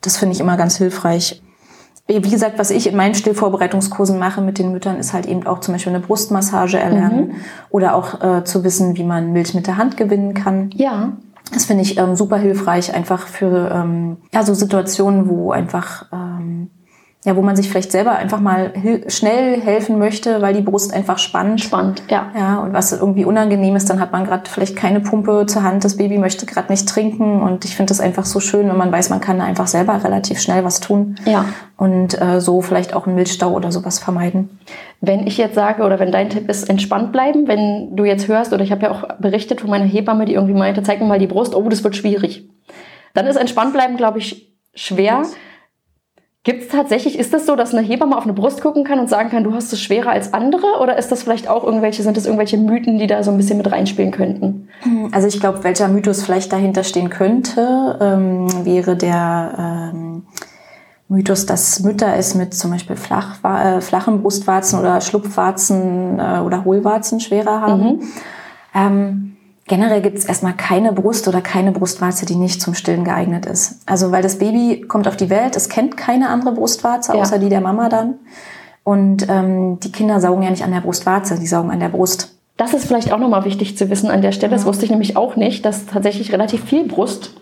Das finde ich immer ganz hilfreich. Wie gesagt, was ich in meinen Stillvorbereitungskursen mache mit den Müttern, ist halt eben auch zum Beispiel eine Brustmassage erlernen mhm. oder auch äh, zu wissen, wie man Milch mit der Hand gewinnen kann. Ja. Das finde ich ähm, super hilfreich, einfach für ähm, ja, so Situationen, wo einfach ähm, ja, wo man sich vielleicht selber einfach mal schnell helfen möchte, weil die Brust einfach spannt. Spannt, ja. Ja, und was irgendwie unangenehm ist, dann hat man gerade vielleicht keine Pumpe zur Hand, das Baby möchte gerade nicht trinken und ich finde das einfach so schön, wenn man weiß, man kann einfach selber relativ schnell was tun. Ja. Und äh, so vielleicht auch einen Milchstau oder sowas vermeiden. Wenn ich jetzt sage oder wenn dein Tipp ist, entspannt bleiben, wenn du jetzt hörst oder ich habe ja auch berichtet von meiner Hebamme, die irgendwie meinte, zeig mir mal die Brust, oh, das wird schwierig. Dann ist entspannt bleiben, glaube ich, schwer. Was? Gibt es tatsächlich, ist das so, dass eine Hebamme auf eine Brust gucken kann und sagen kann, du hast es schwerer als andere? Oder ist das vielleicht auch irgendwelche, sind das irgendwelche Mythen, die da so ein bisschen mit reinspielen könnten? Also ich glaube, welcher Mythos vielleicht dahinter stehen könnte, ähm, wäre der ähm, Mythos, dass Mütter es mit zum Beispiel flach, äh, flachen Brustwarzen oder Schlupfwarzen äh, oder Hohlwarzen schwerer haben. Mhm. Ähm, Generell gibt es erstmal keine Brust oder keine Brustwarze, die nicht zum Stillen geeignet ist. Also weil das Baby kommt auf die Welt, es kennt keine andere Brustwarze, außer ja. die der Mama dann. Und ähm, die Kinder saugen ja nicht an der Brustwarze, die saugen an der Brust. Das ist vielleicht auch nochmal wichtig zu wissen an der Stelle. Das wusste ich nämlich auch nicht, dass tatsächlich relativ viel Brust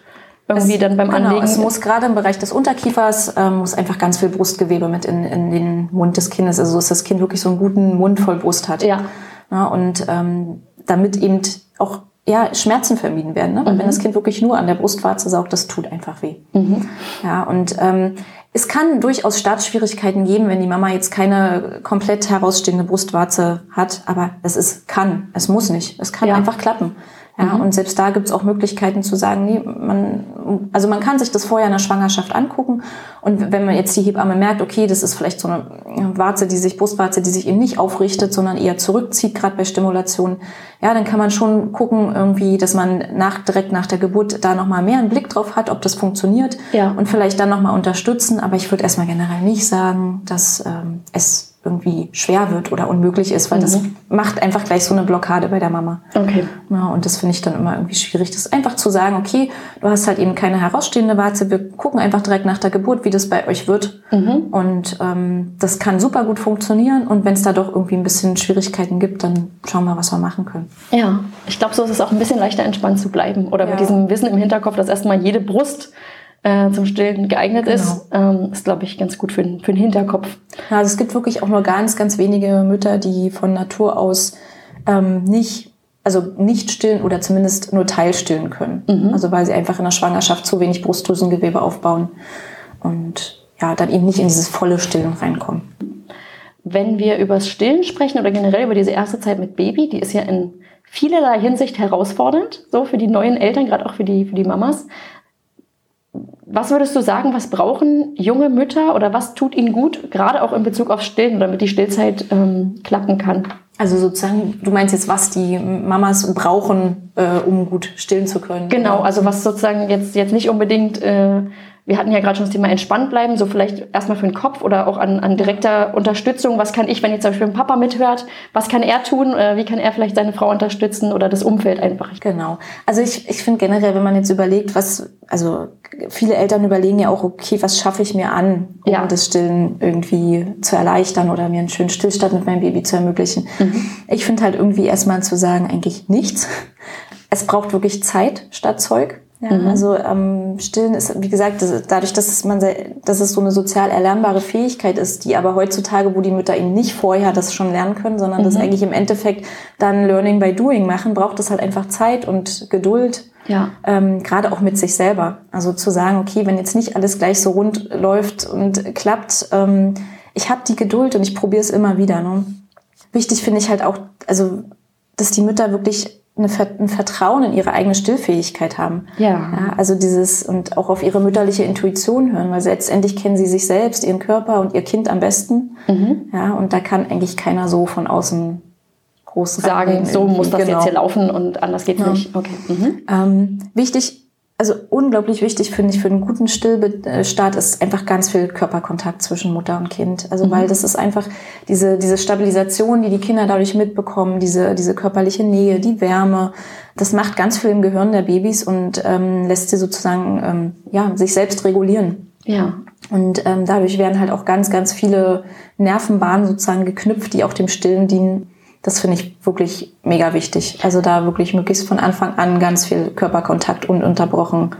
irgendwie es, dann beim genau, Anlegen. Es muss gerade im Bereich des Unterkiefers ähm, muss einfach ganz viel Brustgewebe mit in, in den Mund des Kindes, also dass das Kind wirklich so einen guten Mund voll Brust hat. Ja. ja und ähm, damit eben auch ja, Schmerzen vermieden werden. Ne? Weil mhm. wenn das Kind wirklich nur an der Brustwarze saugt, das tut einfach weh. Mhm. Ja, und ähm, es kann durchaus Startschwierigkeiten geben, wenn die Mama jetzt keine komplett herausstehende Brustwarze hat, aber es ist kann, es muss nicht. Es kann ja. einfach klappen. Ja, mhm. Und selbst da gibt es auch Möglichkeiten zu sagen, nee, man, also man kann sich das vorher in der Schwangerschaft angucken. Und wenn man jetzt die Hebamme merkt, okay, das ist vielleicht so eine Warze, die sich, Brustwarze, die sich eben nicht aufrichtet, sondern eher zurückzieht, gerade bei Stimulation, ja, dann kann man schon gucken, irgendwie, dass man nach, direkt nach der Geburt da nochmal mehr einen Blick drauf hat, ob das funktioniert ja. und vielleicht dann nochmal unterstützen. Aber ich würde erstmal generell nicht sagen, dass ähm, es irgendwie schwer wird oder unmöglich ist, weil mhm. das macht einfach gleich so eine Blockade bei der Mama. Okay. Ja, und das finde ich dann immer irgendwie schwierig. Das einfach zu sagen, okay, du hast halt eben keine herausstehende Warze, wir gucken einfach direkt nach der Geburt, wie das bei euch wird. Mhm. Und ähm, das kann super gut funktionieren. Und wenn es da doch irgendwie ein bisschen Schwierigkeiten gibt, dann schauen wir, was wir machen können. Ja, ich glaube, so ist es auch ein bisschen leichter entspannt zu bleiben. Oder ja. mit diesem Wissen im Hinterkopf, dass erstmal jede Brust äh, zum Stillen geeignet genau. ist, ähm, ist, glaube ich, ganz gut für, für den Hinterkopf. Ja, also es gibt wirklich auch nur ganz, ganz wenige Mütter, die von Natur aus ähm, nicht, also nicht stillen oder zumindest nur teilstillen können. Mhm. Also weil sie einfach in der Schwangerschaft zu wenig Brustdrüsengewebe aufbauen und ja, dann eben nicht in dieses volle Stillen reinkommen. Wenn wir über das Stillen sprechen oder generell über diese erste Zeit mit Baby, die ist ja in vielerlei Hinsicht herausfordernd, so für die neuen Eltern, gerade auch für die, für die Mamas. Was würdest du sagen, was brauchen junge Mütter oder was tut ihnen gut, gerade auch in Bezug auf Stillen, damit die Stillzeit ähm, klappen kann? Also sozusagen, du meinst jetzt, was die Mamas brauchen, äh, um gut stillen zu können? Genau, also was sozusagen jetzt, jetzt nicht unbedingt äh, wir hatten ja gerade schon das Thema entspannt bleiben, so vielleicht erstmal für den Kopf oder auch an, an direkter Unterstützung. Was kann ich, wenn jetzt zum Beispiel ein Papa mithört, was kann er tun? Äh, wie kann er vielleicht seine Frau unterstützen oder das Umfeld einfach? Genau. Also ich, ich finde generell, wenn man jetzt überlegt, was, also viele Eltern überlegen ja auch, okay, was schaffe ich mir an, um ja. das Stillen irgendwie zu erleichtern oder mir einen schönen Stillstand mit meinem Baby zu ermöglichen. Mhm. Ich finde halt irgendwie erstmal zu sagen, eigentlich nichts. Es braucht wirklich Zeit statt Zeug. Ja, mhm. also ähm, Stillen ist, wie gesagt, das, dadurch, dass es, man, dass es so eine sozial erlernbare Fähigkeit ist, die aber heutzutage, wo die Mütter eben nicht vorher das schon lernen können, sondern mhm. das eigentlich im Endeffekt dann Learning by Doing machen, braucht es halt einfach Zeit und Geduld. Ja. Ähm, Gerade auch mit sich selber. Also zu sagen, okay, wenn jetzt nicht alles gleich so rund läuft und klappt, ähm, ich habe die Geduld und ich probiere es immer wieder. Ne? Wichtig finde ich halt auch, also dass die Mütter wirklich eine, ein Vertrauen in ihre eigene Stillfähigkeit haben. Ja. ja. Also dieses und auch auf ihre mütterliche Intuition hören, weil letztendlich kennen sie sich selbst, ihren Körper und ihr Kind am besten. Mhm. Ja, und da kann eigentlich keiner so von außen groß sagen, so muss das genau. jetzt hier laufen und anders geht's ja. nicht. Okay. Mhm. Ähm, wichtig also unglaublich wichtig finde ich für einen guten Stillstart ist einfach ganz viel Körperkontakt zwischen Mutter und Kind. Also mhm. weil das ist einfach diese, diese Stabilisation, die die Kinder dadurch mitbekommen, diese, diese körperliche Nähe, die Wärme. Das macht ganz viel im Gehirn der Babys und ähm, lässt sie sozusagen ähm, ja, sich selbst regulieren. Ja. Und ähm, dadurch werden halt auch ganz, ganz viele Nervenbahnen sozusagen geknüpft, die auch dem Stillen dienen. Das finde ich wirklich mega wichtig. Also da wirklich möglichst von Anfang an ganz viel Körperkontakt ununterbrochen,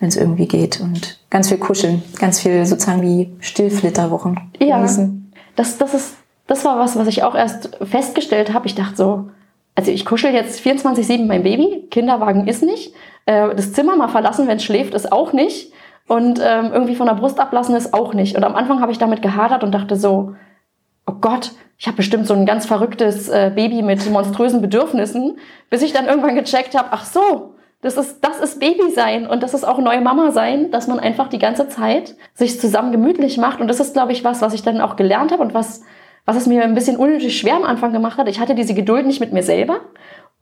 wenn es irgendwie geht. Und ganz viel kuscheln, ganz viel sozusagen wie Stillflitterwochen ja, genießen. Das, das, ist, das war was, was ich auch erst festgestellt habe. Ich dachte so, also ich kuschel jetzt 24-7 mein Baby, Kinderwagen ist nicht. Äh, das Zimmer mal verlassen, wenn es schläft, ist auch nicht. Und ähm, irgendwie von der Brust ablassen ist auch nicht. Und am Anfang habe ich damit gehadert und dachte so, oh Gott, ich habe bestimmt so ein ganz verrücktes äh, Baby mit monströsen Bedürfnissen, bis ich dann irgendwann gecheckt habe, ach so, das ist, das ist Baby sein und das ist auch neue Mama sein, dass man einfach die ganze Zeit sich zusammen gemütlich macht. Und das ist, glaube ich, was, was ich dann auch gelernt habe und was, was es mir ein bisschen unnötig schwer am Anfang gemacht hat. Ich hatte diese Geduld nicht mit mir selber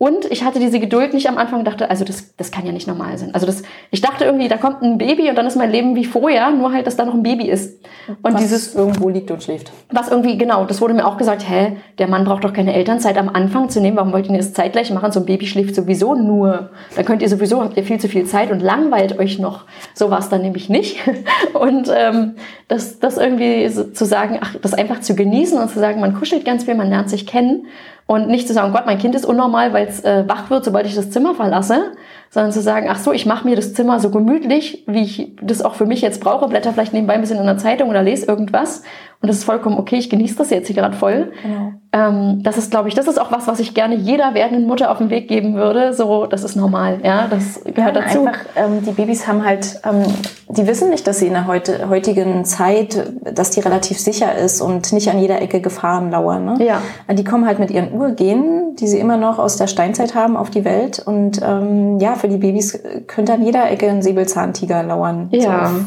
und ich hatte diese Geduld nicht am Anfang, dachte, also das, das kann ja nicht normal sein. Also das, ich dachte irgendwie, da kommt ein Baby und dann ist mein Leben wie vorher, nur halt, dass da noch ein Baby ist. Und was dieses irgendwo liegt und schläft. Was irgendwie, genau, das wurde mir auch gesagt, hä, der Mann braucht doch keine Elternzeit am Anfang zu nehmen, warum wollt ihr das zeitgleich machen? So ein Baby schläft sowieso nur. Dann könnt ihr sowieso, habt ihr viel zu viel Zeit und langweilt euch noch. So war es dann nämlich nicht. Und ähm, das, das irgendwie so zu sagen, ach, das einfach zu genießen und zu sagen, man kuschelt ganz viel, man lernt sich kennen und nicht zu sagen, Gott, mein Kind ist unnormal, weil es äh, wach wird, sobald ich das Zimmer verlasse, sondern zu sagen, ach so, ich mache mir das Zimmer so gemütlich, wie ich das auch für mich jetzt brauche, blätter vielleicht nebenbei ein bisschen in der Zeitung oder lese irgendwas und das ist vollkommen okay, ich genieße das jetzt hier gerade voll. Genau. Ähm, das ist, glaube ich, das ist auch was, was ich gerne jeder werdenden Mutter auf den Weg geben würde. So, das ist normal, ja, das gehört ja, dazu. Einfach, ähm, die Babys haben halt, ähm, die wissen nicht, dass sie in der heute, heutigen Zeit, dass die relativ sicher ist und nicht an jeder Ecke Gefahren lauern. Ne? Ja. Die kommen halt mit ihren Urgenen, die sie immer noch aus der Steinzeit haben, auf die Welt und ähm, ja, für die Babys könnte an jeder Ecke ein Säbelzahntiger lauern. Ja. So,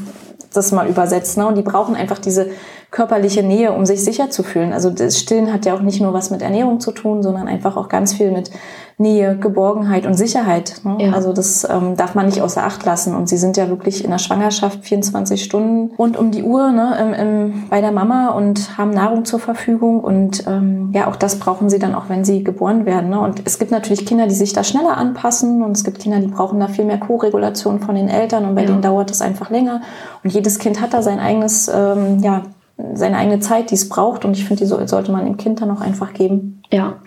das mal übersetzt. Ne? Und die brauchen einfach diese körperliche Nähe, um sich sicher zu fühlen. Also das Stillen hat ja auch nicht nur was mit Ernährung zu tun, sondern einfach auch ganz viel mit Nähe, Geborgenheit und Sicherheit. Ne? Ja. Also das ähm, darf man nicht außer Acht lassen. Und sie sind ja wirklich in der Schwangerschaft 24 Stunden rund um die Uhr ne, im, im, bei der Mama und haben Nahrung zur Verfügung. Und ähm, ja, auch das brauchen sie dann auch, wenn sie geboren werden. Ne? Und es gibt natürlich Kinder, die sich da schneller anpassen und es gibt Kinder, die brauchen da viel mehr Co-Regulation von den Eltern und bei ja. denen dauert es einfach länger. Und jedes Kind hat da sein eigenes ähm, ja, seine eigene Zeit, die es braucht. Und ich finde, die sollte man dem Kind dann auch einfach geben. Ja.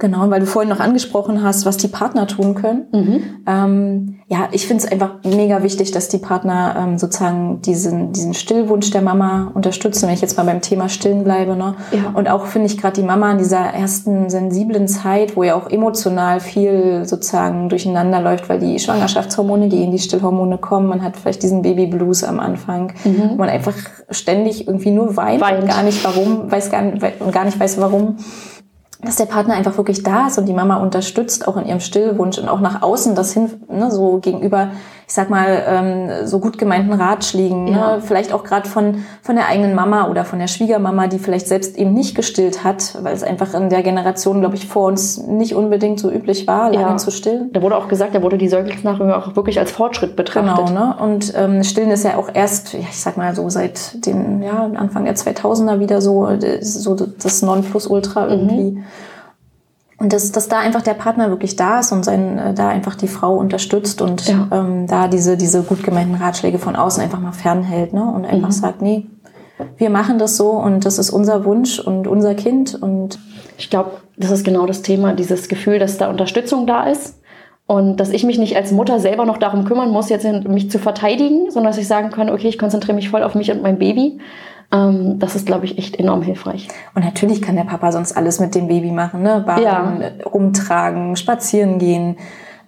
Genau, weil du vorhin noch angesprochen hast, was die Partner tun können. Mhm. Ähm, ja, ich finde es einfach mega wichtig, dass die Partner ähm, sozusagen diesen, diesen Stillwunsch der Mama unterstützen, wenn ich jetzt mal beim Thema Stillen bleibe. Ne? Ja. Und auch finde ich gerade die Mama in dieser ersten sensiblen Zeit, wo ja auch emotional viel sozusagen durcheinander läuft, weil die Schwangerschaftshormone gehen, die Stillhormone kommen, man hat vielleicht diesen Babyblues am Anfang, mhm. wo man einfach ständig irgendwie nur weint, weint. und gar nicht warum, weiß gar nicht, und gar nicht weiß warum dass der Partner einfach wirklich da ist und die Mama unterstützt, auch in ihrem Stillwunsch und auch nach außen das hin, ne, so gegenüber, ich sag mal, ähm, so gut gemeinten Ratschlägen, ne? ja. ne, vielleicht auch gerade von, von der eigenen Mama oder von der Schwiegermama, die vielleicht selbst eben nicht gestillt hat, weil es einfach in der Generation, glaube ich, vor uns nicht unbedingt so üblich war, lange ja. zu stillen. Da wurde auch gesagt, da wurde die Säuglingsnachhilfe auch wirklich als Fortschritt betrachtet. Genau, ne? und ähm, Stillen ist ja auch erst, ja, ich sag mal so seit den ja, Anfang der 2000er wieder so, so das Nonplusultra mhm. irgendwie. Mhm. Und dass, dass da einfach der Partner wirklich da ist und sein, äh, da einfach die Frau unterstützt und ja. ähm, da diese, diese gut gemeinten Ratschläge von außen einfach mal fernhält ne? und einfach mhm. sagt, nee, wir machen das so und das ist unser Wunsch und unser Kind. Und ich glaube, das ist genau das Thema, dieses Gefühl, dass da Unterstützung da ist und dass ich mich nicht als Mutter selber noch darum kümmern muss, jetzt mich zu verteidigen, sondern dass ich sagen kann, okay, ich konzentriere mich voll auf mich und mein Baby ähm, das ist, glaube ich, echt enorm hilfreich. Und natürlich kann der Papa sonst alles mit dem Baby machen, ne? Baden, ja. rumtragen, spazieren gehen.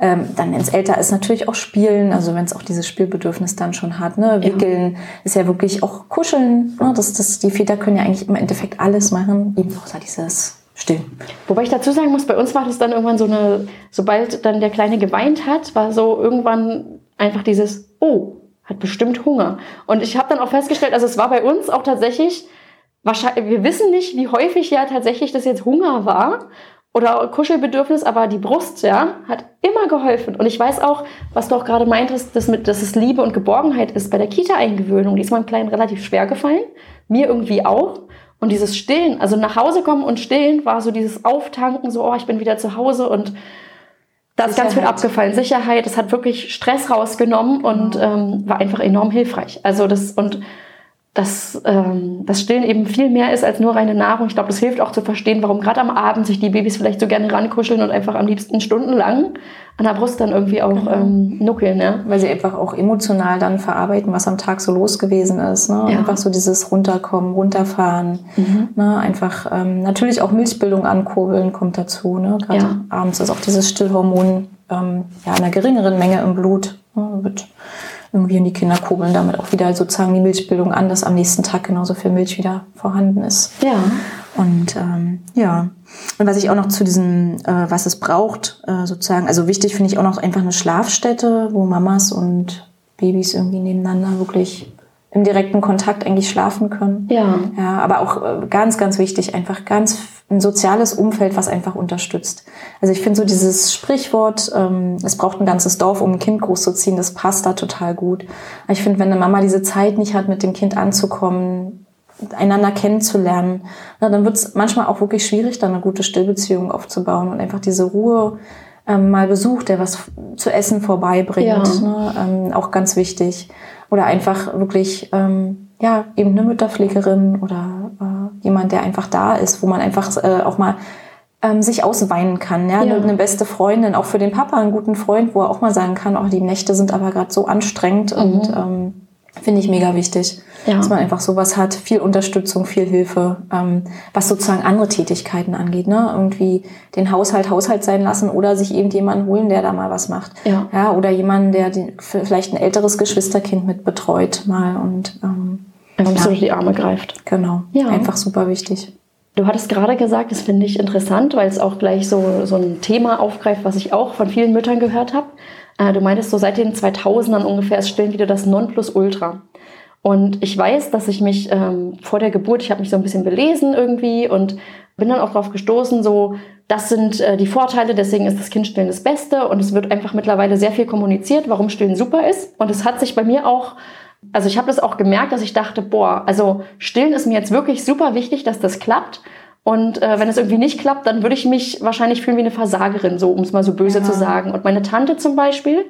Ähm, dann, wenn es älter ist, natürlich auch spielen. Also wenn es auch dieses Spielbedürfnis dann schon hat. Ne? Wickeln ja. ist ja wirklich auch kuscheln. Ne? Das, das, die Väter können ja eigentlich im Endeffekt alles machen. Eben außer dieses Stillen. Wobei ich dazu sagen muss, bei uns war das dann irgendwann so eine, sobald dann der Kleine geweint hat, war so irgendwann einfach dieses, oh, hat bestimmt Hunger. Und ich habe dann auch festgestellt, also es war bei uns auch tatsächlich, wahrscheinlich, wir wissen nicht, wie häufig ja tatsächlich das jetzt Hunger war oder Kuschelbedürfnis, aber die Brust, ja, hat immer geholfen. Und ich weiß auch, was du auch gerade meintest, dass, mit, dass es Liebe und Geborgenheit ist bei der Kita-Eingewöhnung. Die ist meinem Kleinen relativ schwer gefallen. Mir irgendwie auch. Und dieses Stillen, also nach Hause kommen und stillen, war so dieses Auftanken, so, oh, ich bin wieder zu Hause und da ist ganz viel abgefallen. Sicherheit, das hat wirklich Stress rausgenommen und mhm. ähm, war einfach enorm hilfreich. Also das und dass ähm, das Stillen eben viel mehr ist als nur reine Nahrung. Ich glaube, das hilft auch zu verstehen, warum gerade am Abend sich die Babys vielleicht so gerne rankuscheln und einfach am liebsten stundenlang an der Brust dann irgendwie auch genau. ähm, nuckeln. Ja? Weil sie einfach auch emotional dann verarbeiten, was am Tag so los gewesen ist. Ne? Ja. Einfach so dieses Runterkommen, runterfahren. Mhm. Ne? Einfach ähm, natürlich auch Milchbildung ankurbeln kommt dazu. Ne? Gerade ja. abends ist auch dieses Stillhormon ähm, ja, in einer geringeren Menge im Blut. Ne? Wird irgendwie und die Kinder kurbeln damit auch wieder sozusagen die Milchbildung an, dass am nächsten Tag genauso viel Milch wieder vorhanden ist. Ja. Und ähm, ja, und was ich auch noch zu diesem, äh, was es braucht, äh, sozusagen, also wichtig finde ich auch noch einfach eine Schlafstätte, wo Mamas und Babys irgendwie nebeneinander wirklich im direkten Kontakt eigentlich schlafen können. Ja. Ja, aber auch äh, ganz, ganz wichtig, einfach ganz ein soziales Umfeld, was einfach unterstützt. Also ich finde so dieses Sprichwort, ähm, es braucht ein ganzes Dorf, um ein Kind großzuziehen, das passt da total gut. Ich finde, wenn eine Mama diese Zeit nicht hat, mit dem Kind anzukommen, einander kennenzulernen, na, dann wird es manchmal auch wirklich schwierig, da eine gute Stillbeziehung aufzubauen und einfach diese Ruhe ähm, mal besucht, der was zu essen vorbeibringt, ja. ne, ähm, auch ganz wichtig. Oder einfach wirklich, ähm, ja, eben eine Mütterpflegerin oder äh, jemand, der einfach da ist, wo man einfach äh, auch mal ähm, sich ausweinen kann. Ja? ja? Eine beste Freundin, auch für den Papa einen guten Freund, wo er auch mal sagen kann, oh, die Nächte sind aber gerade so anstrengend mhm. und ähm, finde ich mega wichtig, ja. dass man einfach sowas hat, viel Unterstützung, viel Hilfe, ähm, was sozusagen andere Tätigkeiten angeht, ne? Irgendwie den Haushalt Haushalt sein lassen oder sich eben jemanden holen, der da mal was macht, ja, ja oder jemanden, der die, vielleicht ein älteres Geschwisterkind mit betreut mal und ähm, einfach ja. so die Arme greift. Genau, ja. einfach super wichtig. Du hattest gerade gesagt, das finde ich interessant, weil es auch gleich so, so ein Thema aufgreift, was ich auch von vielen Müttern gehört habe. Äh, du meintest, so seit den 2000ern ungefähr ist Stillen wieder das Nonplusultra. Und ich weiß, dass ich mich ähm, vor der Geburt, ich habe mich so ein bisschen belesen irgendwie und bin dann auch darauf gestoßen, so, das sind äh, die Vorteile, deswegen ist das Kindstillen das Beste und es wird einfach mittlerweile sehr viel kommuniziert, warum Stillen super ist. Und es hat sich bei mir auch also ich habe das auch gemerkt, dass ich dachte, boah, also stillen ist mir jetzt wirklich super wichtig, dass das klappt. Und äh, wenn es irgendwie nicht klappt, dann würde ich mich wahrscheinlich fühlen wie eine Versagerin, so um es mal so böse ja. zu sagen. Und meine Tante zum Beispiel,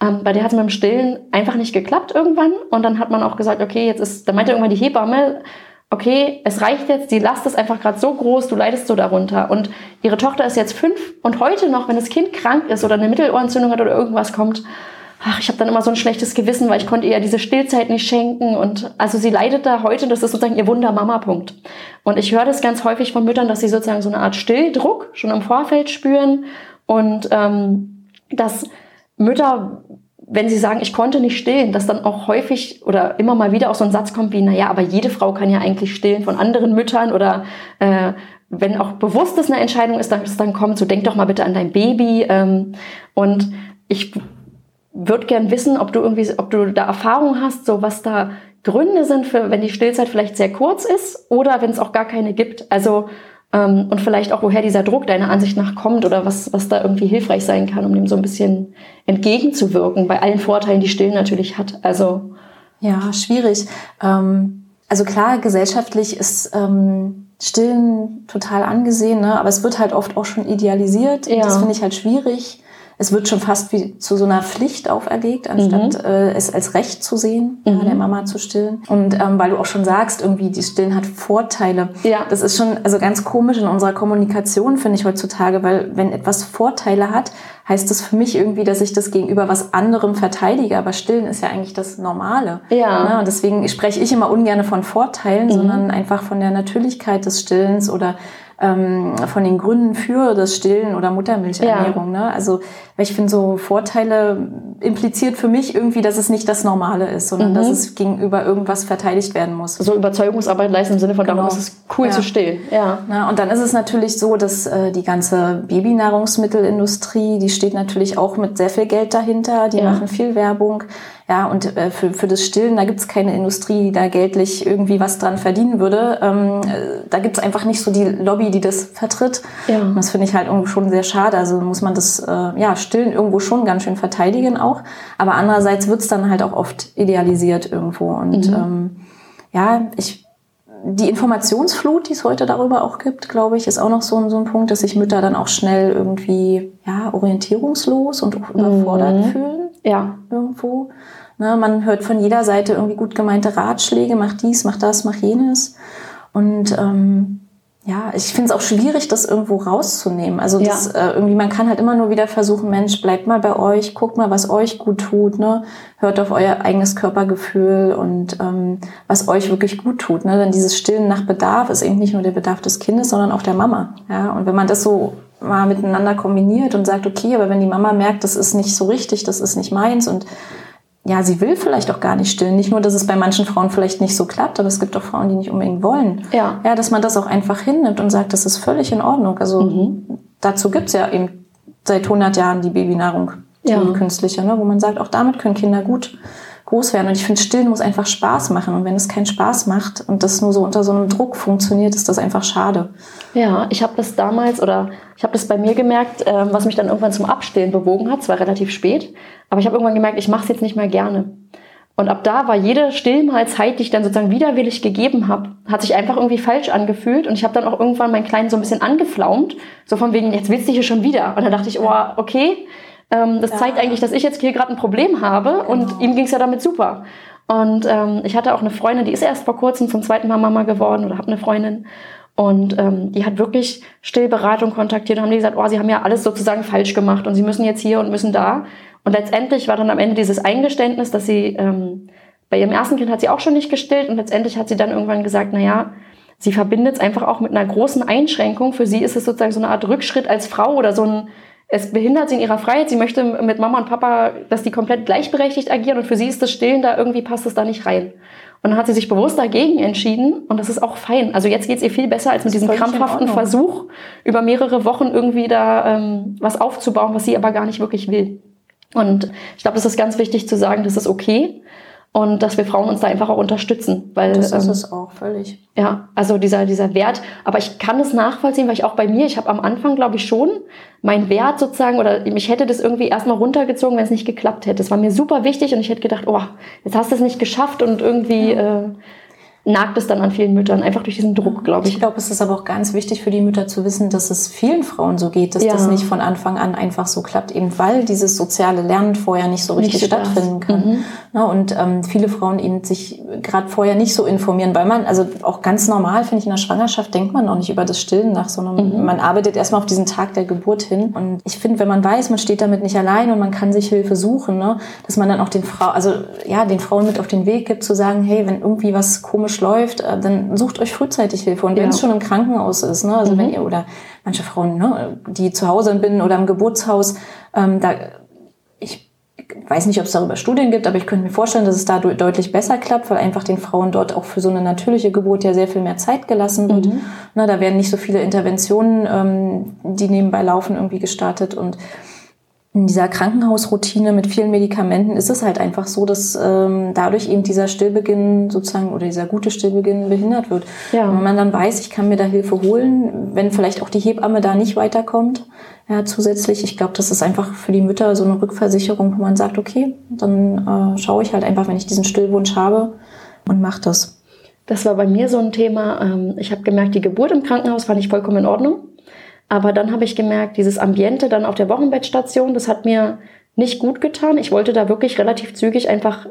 ähm, bei der hat es mit dem Stillen einfach nicht geklappt irgendwann. Und dann hat man auch gesagt, okay, jetzt ist, da meinte irgendwann die Hebamme, okay, es reicht jetzt, die Last ist einfach gerade so groß, du leidest so darunter. Und ihre Tochter ist jetzt fünf und heute noch, wenn das Kind krank ist oder eine Mittelohrentzündung hat oder irgendwas kommt, ach, ich habe dann immer so ein schlechtes Gewissen, weil ich konnte ihr diese Stillzeit nicht schenken. Und also sie leidet da heute, das ist sozusagen ihr Wunder-Mama-Punkt. Und ich höre das ganz häufig von Müttern, dass sie sozusagen so eine Art Stilldruck schon im Vorfeld spüren und ähm, dass Mütter wenn sie sagen, ich konnte nicht stillen, dass dann auch häufig oder immer mal wieder auch so ein Satz kommt wie, naja, aber jede Frau kann ja eigentlich stillen von anderen Müttern oder äh, wenn auch bewusst es eine Entscheidung ist, dass dann kommt, so denk doch mal bitte an dein Baby. Ähm, und ich würde gern wissen, ob du irgendwie, ob du da Erfahrung hast, so was da Gründe sind für, wenn die Stillzeit vielleicht sehr kurz ist oder wenn es auch gar keine gibt. Also ähm, und vielleicht auch, woher dieser Druck deiner Ansicht nach kommt oder was, was da irgendwie hilfreich sein kann, um dem so ein bisschen entgegenzuwirken, bei allen Vorteilen, die Stillen natürlich hat. Also ja, schwierig. Ähm, also klar, gesellschaftlich ist ähm, Stillen total angesehen, ne? aber es wird halt oft auch schon idealisiert. Ja. Das finde ich halt schwierig es wird schon fast wie zu so einer Pflicht auferlegt, anstatt mhm. äh, es als Recht zu sehen, mhm. ja, der Mama zu stillen. Und ähm, weil du auch schon sagst, irgendwie die Stillen hat Vorteile. Ja. Das ist schon also ganz komisch in unserer Kommunikation, finde ich heutzutage, weil wenn etwas Vorteile hat, heißt das für mich irgendwie, dass ich das gegenüber was anderem verteidige. Aber Stillen ist ja eigentlich das Normale. Ja. Ne? Und deswegen spreche ich immer ungern von Vorteilen, mhm. sondern einfach von der Natürlichkeit des Stillens oder ähm, von den Gründen für das Stillen oder Muttermilchernährung. Ja. Ne? Also weil ich finde, so Vorteile impliziert für mich irgendwie, dass es nicht das Normale ist, sondern mhm. dass es gegenüber irgendwas verteidigt werden muss. So Überzeugungsarbeit leisten im Sinne von, genau. darum ist es cool ja. zu stillen. Ja. Na, und dann ist es natürlich so, dass äh, die ganze Babynahrungsmittelindustrie, die steht natürlich auch mit sehr viel Geld dahinter, die ja. machen viel Werbung. Ja, und äh, für, für das Stillen, da gibt es keine Industrie, die da geldlich irgendwie was dran verdienen würde. Ähm, äh, da gibt es einfach nicht so die Lobby, die das vertritt. Ja. Und das finde ich halt irgendwie schon sehr schade. Also muss man das äh, ja, Stillen irgendwo schon ganz schön verteidigen auch. Aber andererseits wird es dann halt auch oft idealisiert irgendwo. Und mhm. ähm, ja, ich die Informationsflut, die es heute darüber auch gibt, glaube ich, ist auch noch so ein, so ein Punkt, dass sich Mütter dann auch schnell irgendwie ja, orientierungslos und überfordert mhm. fühlen. Ja. Irgendwo. Ne, man hört von jeder Seite irgendwie gut gemeinte Ratschläge, mach dies, mach das, mach jenes. Und ähm, ja, ich finde es auch schwierig, das irgendwo rauszunehmen. Also das, ja. äh, irgendwie, man kann halt immer nur wieder versuchen, Mensch, bleibt mal bei euch, guckt mal, was euch gut tut, ne? Hört auf euer eigenes Körpergefühl und ähm, was euch wirklich gut tut. Ne? Denn dieses Stillen nach Bedarf ist eben nicht nur der Bedarf des Kindes, sondern auch der Mama. Ja? Und wenn man das so mal miteinander kombiniert und sagt, okay, aber wenn die Mama merkt, das ist nicht so richtig, das ist nicht meins und ja, sie will vielleicht auch gar nicht stillen. Nicht nur, dass es bei manchen Frauen vielleicht nicht so klappt, aber es gibt auch Frauen, die nicht unbedingt wollen. Ja. Ja, dass man das auch einfach hinnimmt und sagt, das ist völlig in Ordnung. Also mhm. dazu gibt's ja eben seit 100 Jahren die Babynahrung, die ja. künstliche, ne, wo man sagt, auch damit können Kinder gut groß werden. Und ich finde, Stillen muss einfach Spaß machen. Und wenn es keinen Spaß macht und das nur so unter so einem Druck funktioniert, ist das einfach schade. Ja, ich habe das damals oder ich habe das bei mir gemerkt, äh, was mich dann irgendwann zum Abstillen bewogen hat. Zwar relativ spät, aber ich habe irgendwann gemerkt, ich mache es jetzt nicht mehr gerne. Und ab da war jede Stillmahlzeit, die ich dann sozusagen widerwillig gegeben habe, hat sich einfach irgendwie falsch angefühlt. Und ich habe dann auch irgendwann meinen Kleinen so ein bisschen angeflaumt. So von wegen, jetzt willst du hier schon wieder. Und dann dachte ich, oh, okay, ähm, das ja. zeigt eigentlich, dass ich jetzt hier gerade ein Problem habe. Genau. Und ihm ging es ja damit super. Und ähm, ich hatte auch eine Freundin, die ist erst vor kurzem zum zweiten Mal Mama geworden oder habe eine Freundin. Und ähm, die hat wirklich Stillberatung kontaktiert und haben die gesagt, oh, sie haben ja alles sozusagen falsch gemacht und sie müssen jetzt hier und müssen da. Und letztendlich war dann am Ende dieses Eingeständnis, dass sie ähm, bei ihrem ersten Kind hat sie auch schon nicht gestillt und letztendlich hat sie dann irgendwann gesagt, na ja, sie verbindet es einfach auch mit einer großen Einschränkung. Für sie ist es sozusagen so eine Art Rückschritt als Frau oder so ein, es behindert sie in ihrer Freiheit. Sie möchte mit Mama und Papa, dass die komplett gleichberechtigt agieren und für sie ist das Stillen da irgendwie passt es da nicht rein. Und dann hat sie sich bewusst dagegen entschieden und das ist auch fein. Also jetzt geht es ihr viel besser als mit diesem krampfhaften Versuch, über mehrere Wochen irgendwie da ähm, was aufzubauen, was sie aber gar nicht wirklich will. Und ich glaube, das ist ganz wichtig zu sagen, das ist okay und dass wir Frauen uns da einfach auch unterstützen. Weil, das ist ähm, es auch, völlig. Ja, also dieser, dieser Wert. Aber ich kann es nachvollziehen, weil ich auch bei mir, ich habe am Anfang, glaube ich, schon mein Wert sozusagen, oder mich hätte das irgendwie erstmal runtergezogen, wenn es nicht geklappt hätte. Es war mir super wichtig und ich hätte gedacht, oh, jetzt hast du es nicht geschafft und irgendwie... Ja. Äh, nagt es dann an vielen Müttern, einfach durch diesen Druck, glaube ich. Ich glaube, es ist aber auch ganz wichtig für die Mütter zu wissen, dass es vielen Frauen so geht, dass ja. das nicht von Anfang an einfach so klappt, eben weil dieses soziale Lernen vorher nicht so richtig nicht stattfinden kann. Mhm. Ja, und ähm, viele Frauen eben sich gerade vorher nicht so informieren, weil man, also auch ganz normal, finde ich, in der Schwangerschaft denkt man auch nicht über das Stillen nach, sondern mhm. man arbeitet erstmal auf diesen Tag der Geburt hin. Und ich finde, wenn man weiß, man steht damit nicht allein und man kann sich Hilfe suchen, ne, dass man dann auch den Frauen, also ja, den Frauen mit auf den Weg gibt, zu sagen, hey, wenn irgendwie was komisch läuft, äh, dann sucht euch frühzeitig Hilfe. Und wenn es schon im Krankenhaus ist, ne, also mhm. wenn ihr oder manche Frauen, ne, die zu Hause bin oder im Geburtshaus, ähm, da ich weiß nicht, ob es darüber Studien gibt, aber ich könnte mir vorstellen, dass es da deutlich besser klappt, weil einfach den Frauen dort auch für so eine natürliche Geburt ja sehr viel mehr Zeit gelassen wird. Mhm. Na, da werden nicht so viele Interventionen, ähm, die nebenbei laufen, irgendwie gestartet und in dieser Krankenhausroutine mit vielen Medikamenten ist es halt einfach so, dass ähm, dadurch eben dieser Stillbeginn sozusagen oder dieser gute Stillbeginn behindert wird. Ja. Und wenn man dann weiß, ich kann mir da Hilfe holen, wenn vielleicht auch die Hebamme da nicht weiterkommt, ja, zusätzlich, ich glaube, das ist einfach für die Mütter so eine Rückversicherung, wo man sagt, okay, dann äh, schaue ich halt einfach, wenn ich diesen Stillwunsch habe und mache das. Das war bei mir so ein Thema. Ähm, ich habe gemerkt, die Geburt im Krankenhaus fand ich vollkommen in Ordnung. Aber dann habe ich gemerkt, dieses Ambiente dann auf der Wochenbettstation, das hat mir nicht gut getan. Ich wollte da wirklich relativ zügig einfach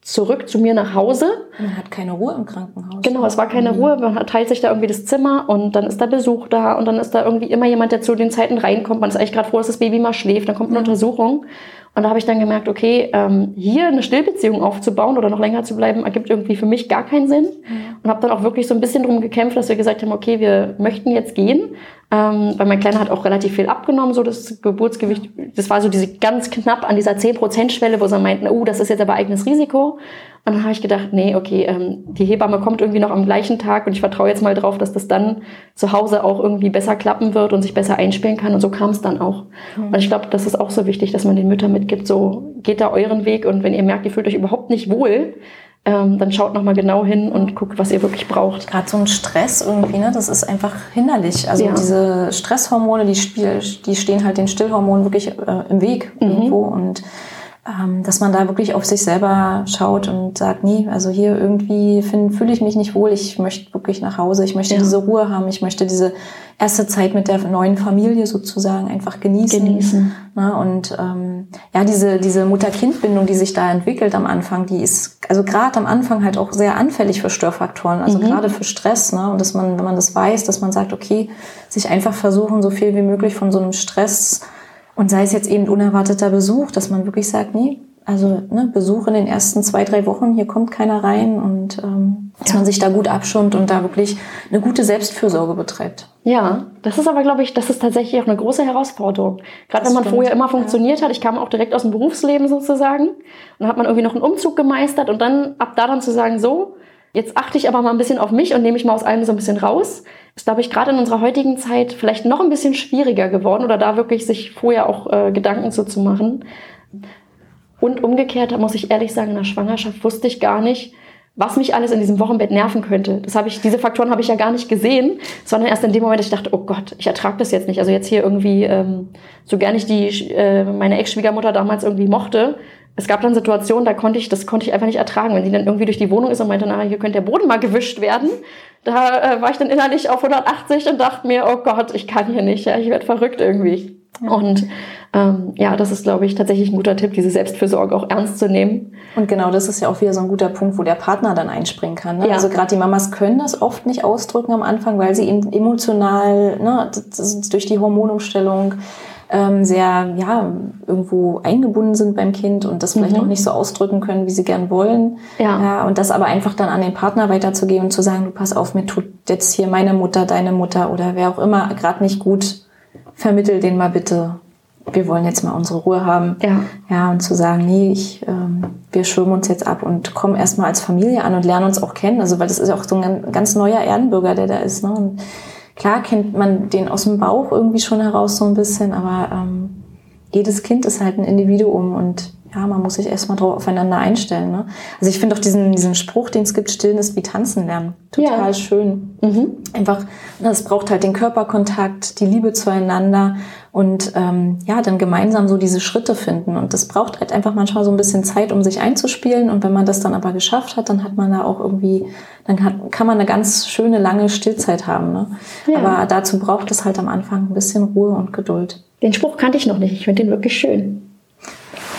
zurück zu mir nach Hause. Man hat keine Ruhe im Krankenhaus. Genau, es war keine mhm. Ruhe. Man teilt sich da irgendwie das Zimmer und dann ist da Besuch da und dann ist da irgendwie immer jemand, der zu den Zeiten reinkommt. Man ist eigentlich gerade froh, dass das Baby mal schläft. Dann kommt eine mhm. Untersuchung. Und da habe ich dann gemerkt, okay, ähm, hier eine Stillbeziehung aufzubauen oder noch länger zu bleiben, ergibt irgendwie für mich gar keinen Sinn. Und habe dann auch wirklich so ein bisschen drum gekämpft, dass wir gesagt haben, okay, wir möchten jetzt gehen. Ähm, weil mein Kleiner hat auch relativ viel abgenommen, so das Geburtsgewicht. Das war so diese ganz knapp an dieser 10%-Schwelle, wo sie meinten, oh, das ist jetzt aber eigenes Risiko. Und dann habe ich gedacht, nee, okay, ähm, die Hebamme kommt irgendwie noch am gleichen Tag und ich vertraue jetzt mal drauf, dass das dann zu Hause auch irgendwie besser klappen wird und sich besser einspielen kann. Und so kam es dann auch. Mhm. Und ich glaube, das ist auch so wichtig, dass man den Müttern mitgibt, so geht da euren Weg und wenn ihr merkt, ihr fühlt euch überhaupt nicht wohl, ähm, dann schaut nochmal genau hin und guckt, was ihr wirklich braucht. Gerade so ein Stress irgendwie, ne, das ist einfach hinderlich. Also ja. diese Stresshormone, die, spiel, die stehen halt den Stillhormonen wirklich äh, im Weg mhm. irgendwo und dass man da wirklich auf sich selber schaut und sagt, nee, also hier irgendwie fühle ich mich nicht wohl, ich möchte wirklich nach Hause, ich möchte ja. diese Ruhe haben, ich möchte diese erste Zeit mit der neuen Familie sozusagen einfach genießen. genießen. Na, und ähm, ja, diese, diese Mutter-Kind-Bindung, die sich da entwickelt am Anfang, die ist also gerade am Anfang halt auch sehr anfällig für Störfaktoren, also mhm. gerade für Stress. Ne? Und dass man, wenn man das weiß, dass man sagt, okay, sich einfach versuchen, so viel wie möglich von so einem Stress und sei es jetzt eben unerwarteter Besuch, dass man wirklich sagt, nee, also ne, Besuch in den ersten zwei, drei Wochen, hier kommt keiner rein und ähm, dass ja. man sich da gut abschirmt und da wirklich eine gute Selbstfürsorge betreibt. Ja, das ist aber, glaube ich, das ist tatsächlich auch eine große Herausforderung. Gerade wenn man stimmt. vorher immer funktioniert ja. hat, ich kam auch direkt aus dem Berufsleben sozusagen, und dann hat man irgendwie noch einen Umzug gemeistert und dann ab da dann zu sagen, so, jetzt achte ich aber mal ein bisschen auf mich und nehme mich mal aus allem so ein bisschen raus ist, glaube ich, gerade in unserer heutigen Zeit vielleicht noch ein bisschen schwieriger geworden oder da wirklich sich vorher auch äh, Gedanken zu, zu machen. Und umgekehrt, muss ich ehrlich sagen, in der Schwangerschaft wusste ich gar nicht, was mich alles in diesem Wochenbett nerven könnte. Das habe ich, diese Faktoren habe ich ja gar nicht gesehen, sondern erst in dem Moment, dass ich dachte, oh Gott, ich ertrage das jetzt nicht. Also jetzt hier irgendwie, ähm, so gerne ich die, äh, meine Ex-Schwiegermutter damals irgendwie mochte, es gab dann Situationen, da konnte ich, das konnte ich einfach nicht ertragen. Wenn sie dann irgendwie durch die Wohnung ist und meinte, na, hier könnte der Boden mal gewischt werden, da äh, war ich dann innerlich auf 180 und dachte mir, oh Gott, ich kann hier nicht, ja, ich werde verrückt irgendwie. Ja. Und ähm, ja, das ist, glaube ich, tatsächlich ein guter Tipp, diese Selbstfürsorge auch ernst zu nehmen. Und genau, das ist ja auch wieder so ein guter Punkt, wo der Partner dann einspringen kann. Ne? Ja. Also gerade die Mamas können das oft nicht ausdrücken am Anfang, weil sie emotional ne, durch die Hormonumstellung ähm, sehr ja irgendwo eingebunden sind beim Kind und das vielleicht mhm. auch nicht so ausdrücken können, wie sie gern wollen. Ja. ja. Und das aber einfach dann an den Partner weiterzugeben und zu sagen, du pass auf, mir tut jetzt hier meine Mutter, deine Mutter oder wer auch immer gerade nicht gut, vermittel den mal bitte. Wir wollen jetzt mal unsere Ruhe haben. Ja. Ja, und zu sagen, nee, ich, ähm, wir schirmen uns jetzt ab und kommen erstmal als Familie an und lernen uns auch kennen. Also, weil das ist ja auch so ein ganz neuer Erdenbürger, der da ist. Ne? Und klar kennt man den aus dem Bauch irgendwie schon heraus so ein bisschen, aber ähm, jedes Kind ist halt ein Individuum und ja, man muss sich erstmal drauf aufeinander einstellen. Ne? Also ich finde auch diesen, diesen Spruch, den es gibt, stillen ist wie tanzen lernen. Total ja. schön. Mhm. Einfach, ne, es braucht halt den Körperkontakt, die Liebe zueinander und ähm, ja, dann gemeinsam so diese Schritte finden. Und das braucht halt einfach manchmal so ein bisschen Zeit, um sich einzuspielen. Und wenn man das dann aber geschafft hat, dann hat man da auch irgendwie, dann hat, kann man eine ganz schöne lange Stillzeit haben. Ne? Ja. Aber dazu braucht es halt am Anfang ein bisschen Ruhe und Geduld. Den Spruch kannte ich noch nicht. Ich finde den wirklich schön.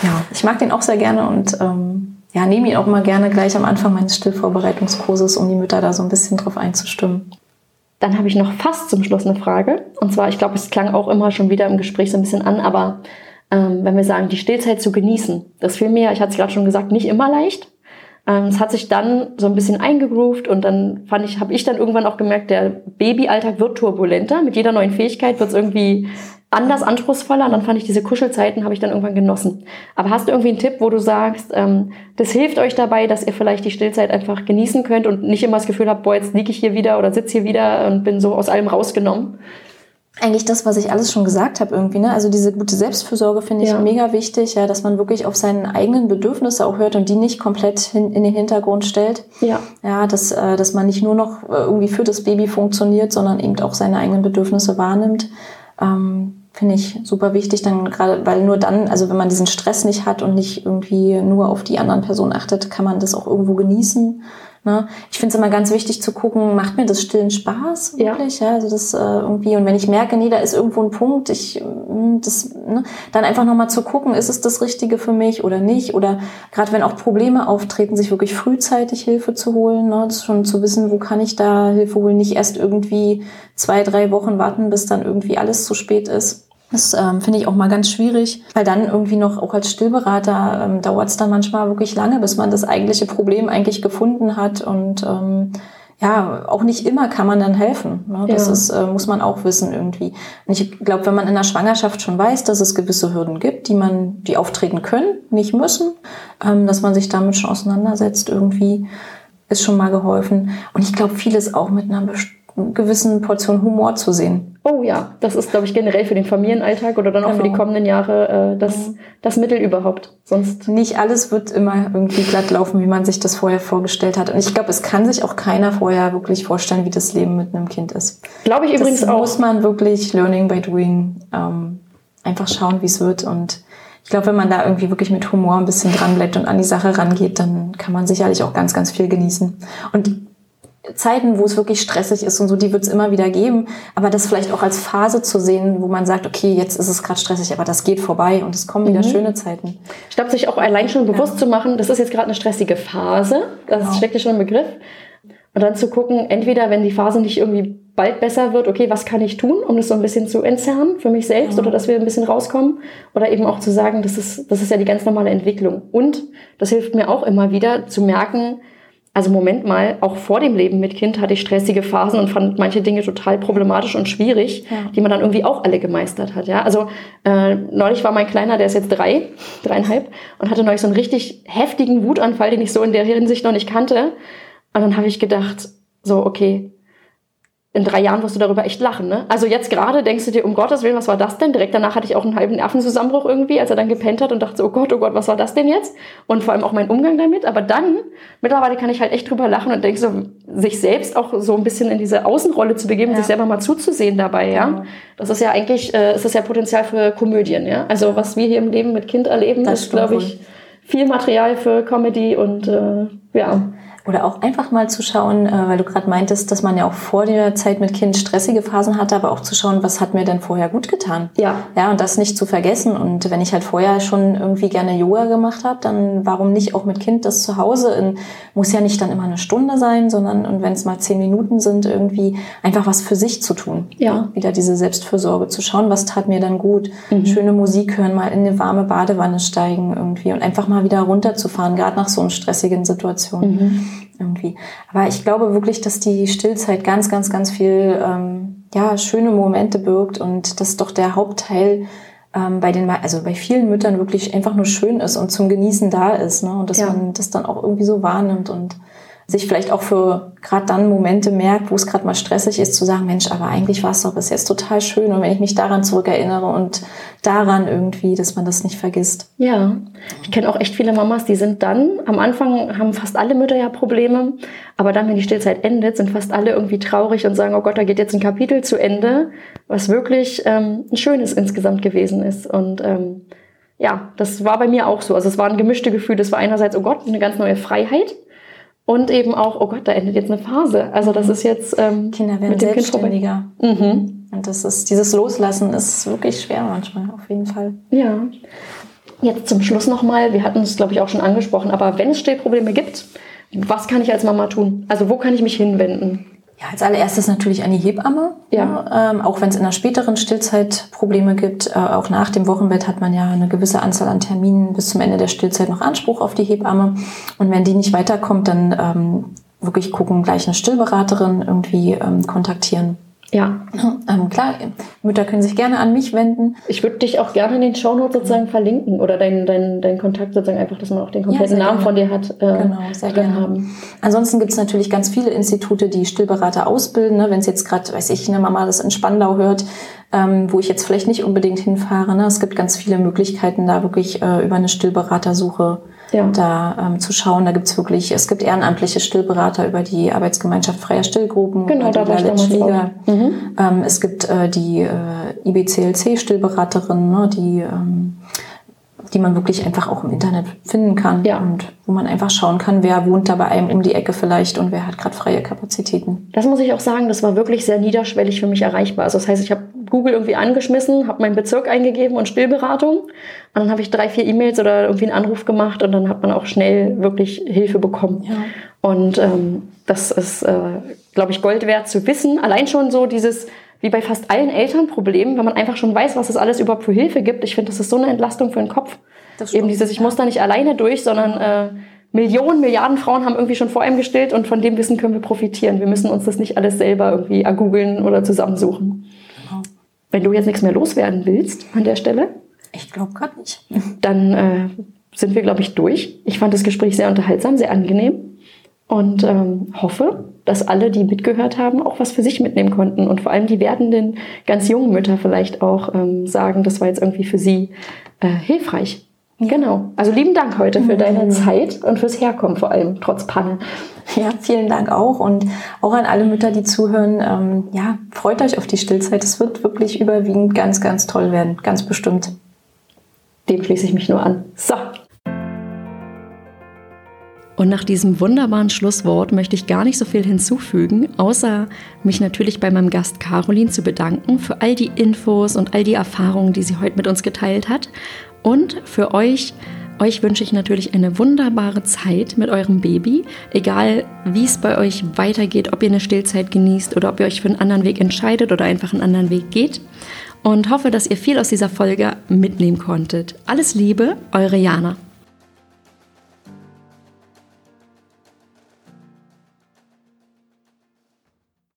Ja, ich mag den auch sehr gerne und ähm, ja, nehme ihn auch mal gerne gleich am Anfang meines Stillvorbereitungskurses, um die Mütter da so ein bisschen drauf einzustimmen. Dann habe ich noch fast zum Schluss eine Frage. Und zwar, ich glaube, es klang auch immer schon wieder im Gespräch so ein bisschen an, aber ähm, wenn wir sagen, die Stillzeit zu genießen, das fiel mir, ich hatte es gerade schon gesagt, nicht immer leicht. Ähm, es hat sich dann so ein bisschen eingegroovt und dann fand ich, habe ich dann irgendwann auch gemerkt, der Babyalltag wird turbulenter. Mit jeder neuen Fähigkeit wird es irgendwie anders anspruchsvoller und dann fand ich diese Kuschelzeiten, habe ich dann irgendwann genossen. Aber hast du irgendwie einen Tipp, wo du sagst, ähm, das hilft euch dabei, dass ihr vielleicht die Stillzeit einfach genießen könnt und nicht immer das Gefühl habt, boah, jetzt liege ich hier wieder oder sitze hier wieder und bin so aus allem rausgenommen? Eigentlich das, was ich alles schon gesagt habe irgendwie. Ne? Also diese gute Selbstfürsorge finde ich ja. mega wichtig, ja, dass man wirklich auf seine eigenen Bedürfnisse auch hört und die nicht komplett hin, in den Hintergrund stellt. Ja. Ja, dass, äh, dass man nicht nur noch äh, irgendwie für das Baby funktioniert, sondern eben auch seine eigenen Bedürfnisse wahrnimmt. Ähm, finde ich super wichtig, dann gerade, weil nur dann, also wenn man diesen Stress nicht hat und nicht irgendwie nur auf die anderen Personen achtet, kann man das auch irgendwo genießen. Ne? Ich finde es immer ganz wichtig zu gucken, macht mir das Stillen Spaß wirklich? Ja. ja also das äh, irgendwie, und wenn ich merke, nee, da ist irgendwo ein Punkt, ich hm, das, ne? dann einfach nochmal zu gucken, ist es das Richtige für mich oder nicht? Oder gerade wenn auch Probleme auftreten, sich wirklich frühzeitig Hilfe zu holen, ne? das schon zu wissen, wo kann ich da Hilfe holen, nicht erst irgendwie zwei, drei Wochen warten, bis dann irgendwie alles zu spät ist. Das ähm, finde ich auch mal ganz schwierig, weil dann irgendwie noch auch als Stillberater ähm, dauert es dann manchmal wirklich lange, bis man das eigentliche Problem eigentlich gefunden hat und ähm, ja, auch nicht immer kann man dann helfen. Ne? Das ja. ist, äh, muss man auch wissen irgendwie. Und ich glaube, wenn man in der Schwangerschaft schon weiß, dass es gewisse Hürden gibt, die man, die auftreten können, nicht müssen, ähm, dass man sich damit schon auseinandersetzt irgendwie, ist schon mal geholfen. Und ich glaube, vieles auch mit einer gewissen Portion Humor zu sehen. Oh ja, das ist, glaube ich, generell für den Familienalltag oder dann auch genau. für die genau. kommenden Jahre äh, das, das Mittel überhaupt. Sonst nicht alles wird immer irgendwie glatt laufen, wie man sich das vorher vorgestellt hat. Und ich glaube, es kann sich auch keiner vorher wirklich vorstellen, wie das Leben mit einem Kind ist. Glaube ich übrigens das auch. Muss man wirklich Learning by Doing ähm, einfach schauen, wie es wird und ich glaube, wenn man da irgendwie wirklich mit Humor ein bisschen dran bleibt und an die Sache rangeht, dann kann man sicherlich auch ganz, ganz viel genießen. Und Zeiten, wo es wirklich stressig ist und so, die wird es immer wieder geben. Aber das vielleicht auch als Phase zu sehen, wo man sagt, okay, jetzt ist es gerade stressig, aber das geht vorbei und es kommen wieder mhm. schöne Zeiten. Ich glaube, sich auch allein schon bewusst ja. zu machen, das ist jetzt gerade eine stressige Phase. Das genau. steckt ja schon im Begriff. Und dann zu gucken, entweder wenn die Phase nicht irgendwie bald besser wird, okay, was kann ich tun, um das so ein bisschen zu entzerren für mich selbst ja. oder dass wir ein bisschen rauskommen. Oder eben auch zu sagen, das ist, das ist ja die ganz normale Entwicklung. Und das hilft mir auch immer wieder zu merken, also Moment mal, auch vor dem Leben mit Kind hatte ich stressige Phasen und fand manche Dinge total problematisch und schwierig, ja. die man dann irgendwie auch alle gemeistert hat. Ja, also äh, neulich war mein Kleiner, der ist jetzt drei, dreieinhalb, und hatte neulich so einen richtig heftigen Wutanfall, den ich so in der Hinsicht noch nicht kannte. Und dann habe ich gedacht, so okay, in drei Jahren wirst du darüber echt lachen. Ne? Also jetzt gerade denkst du dir, um Gottes Willen, was war das denn? Direkt danach hatte ich auch einen halben Nervenzusammenbruch irgendwie, als er dann gepennt hat und dachte so, oh Gott, oh Gott, was war das denn jetzt? Und vor allem auch mein Umgang damit. Aber dann, mittlerweile kann ich halt echt drüber lachen und denke so, sich selbst auch so ein bisschen in diese Außenrolle zu begeben, ja. sich selber mal zuzusehen dabei, ja. Genau. Das ist ja eigentlich, äh, ist das ja Potenzial für Komödien, ja. Also was wir hier im Leben mit Kind erleben, das ist, glaube ich, viel Material für Comedy und äh, ja. Oder auch einfach mal zu schauen, äh, weil du gerade meintest, dass man ja auch vor der Zeit mit Kind stressige Phasen hatte, aber auch zu schauen, was hat mir denn vorher gut getan. Ja. Ja, und das nicht zu vergessen. Und wenn ich halt vorher schon irgendwie gerne Yoga gemacht habe, dann warum nicht auch mit Kind das zu Hause? In, muss ja nicht dann immer eine Stunde sein, sondern und wenn es mal zehn Minuten sind, irgendwie einfach was für sich zu tun. Ja. Wieder diese Selbstfürsorge zu schauen, was tat mir dann gut. Mhm. Schöne Musik hören, mal in eine warme Badewanne steigen irgendwie und einfach mal wieder runterzufahren, gerade nach so einer stressigen Situation. Mhm. Irgendwie. Aber ich glaube wirklich, dass die Stillzeit ganz, ganz, ganz viel ähm, ja, schöne Momente birgt und dass doch der Hauptteil ähm, bei den, also bei vielen Müttern wirklich einfach nur schön ist und zum Genießen da ist, ne? Und dass ja. man das dann auch irgendwie so wahrnimmt und sich vielleicht auch für gerade dann Momente merkt, wo es gerade mal stressig ist, zu sagen, Mensch, aber eigentlich war es doch bis jetzt total schön. Und wenn ich mich daran zurückerinnere und daran irgendwie, dass man das nicht vergisst. Ja, ich kenne auch echt viele Mamas, die sind dann, am Anfang haben fast alle Mütter ja Probleme, aber dann, wenn die Stillzeit endet, sind fast alle irgendwie traurig und sagen, oh Gott, da geht jetzt ein Kapitel zu Ende, was wirklich ähm, ein schönes insgesamt gewesen ist. Und ähm, ja, das war bei mir auch so. Also es waren gemischte Gefühle. Das war einerseits, oh Gott, eine ganz neue Freiheit. Und eben auch, oh Gott, da endet jetzt eine Phase. Also das ist jetzt ähm, Kinder werden mit dem selbstständiger. Kind mhm. Und das ist dieses Loslassen ist wirklich schwer manchmal, auf jeden Fall. Ja. Jetzt zum Schluss nochmal, wir hatten es, glaube ich, auch schon angesprochen, aber wenn es Stillprobleme gibt, was kann ich als Mama tun? Also wo kann ich mich hinwenden? Ja, als allererstes natürlich an die Hebamme. Ja. ja ähm, auch wenn es in der späteren Stillzeit Probleme gibt. Äh, auch nach dem Wochenbett hat man ja eine gewisse Anzahl an Terminen bis zum Ende der Stillzeit noch Anspruch auf die Hebamme. Und wenn die nicht weiterkommt, dann ähm, wirklich gucken, gleich eine Stillberaterin irgendwie ähm, kontaktieren. Ja. Ähm, klar, Mütter können sich gerne an mich wenden. Ich würde dich auch gerne in den Shownotes sozusagen verlinken oder deinen dein, dein Kontakt sozusagen einfach, dass man auch den kompletten ja, Namen gerne. von dir hat. Äh, genau, sehr gerne. Haben. Ansonsten gibt es natürlich ganz viele Institute, die Stillberater ausbilden. Ne? Wenn es jetzt gerade, weiß ich, eine Mama das in Spandau hört, ähm, wo ich jetzt vielleicht nicht unbedingt hinfahre. Ne? Es gibt ganz viele Möglichkeiten, da wirklich äh, über eine Stillberatersuche ja. da ähm, zu schauen. Da gibt's wirklich, es gibt ehrenamtliche Stillberater über die Arbeitsgemeinschaft Freier Stillgruppen. Genau, da war ich Liga. Mhm. Ähm, es gibt äh, die äh, IBCLC-Stillberaterin, ne, die ähm, die man wirklich einfach auch im Internet finden kann ja. und wo man einfach schauen kann, wer wohnt da bei einem um die Ecke vielleicht und wer hat gerade freie Kapazitäten. Das muss ich auch sagen, das war wirklich sehr niederschwellig für mich erreichbar. Also das heißt, ich habe Google irgendwie angeschmissen, habe meinen Bezirk eingegeben und Stillberatung und dann habe ich drei, vier E-Mails oder irgendwie einen Anruf gemacht und dann hat man auch schnell wirklich Hilfe bekommen. Ja. Und ähm, das ist, äh, glaube ich, Gold wert zu wissen. Allein schon so dieses wie bei fast allen Elternproblemen, wenn man einfach schon weiß, was es alles überhaupt für Hilfe gibt. Ich finde, das ist so eine Entlastung für den Kopf. Eben dieses, ich muss da nicht alleine durch, sondern äh, Millionen, Milliarden Frauen haben irgendwie schon vor einem gestillt und von dem Wissen können wir profitieren. Wir müssen uns das nicht alles selber irgendwie ergoogeln oder zusammensuchen. Genau. Wenn du jetzt nichts mehr loswerden willst an der Stelle. Ich glaube gerade nicht. Dann äh, sind wir, glaube ich, durch. Ich fand das Gespräch sehr unterhaltsam, sehr angenehm und ähm, hoffe, dass alle, die mitgehört haben, auch was für sich mitnehmen konnten und vor allem die werdenden, ganz jungen Mütter vielleicht auch ähm, sagen, das war jetzt irgendwie für sie äh, hilfreich. Ja. Genau. Also lieben Dank heute für mhm. deine Zeit und fürs Herkommen vor allem, trotz Panne. Ja, vielen Dank auch und auch an alle Mütter, die zuhören. Ähm, ja, freut euch auf die Stillzeit. Es wird wirklich überwiegend ganz, ganz toll werden. Ganz bestimmt. Dem schließe ich mich nur an. So. Und nach diesem wunderbaren Schlusswort möchte ich gar nicht so viel hinzufügen, außer mich natürlich bei meinem Gast Caroline zu bedanken für all die Infos und all die Erfahrungen, die sie heute mit uns geteilt hat. Und für euch, euch wünsche ich natürlich eine wunderbare Zeit mit eurem Baby, egal wie es bei euch weitergeht, ob ihr eine Stillzeit genießt oder ob ihr euch für einen anderen Weg entscheidet oder einfach einen anderen Weg geht. Und hoffe, dass ihr viel aus dieser Folge mitnehmen konntet. Alles Liebe, eure Jana.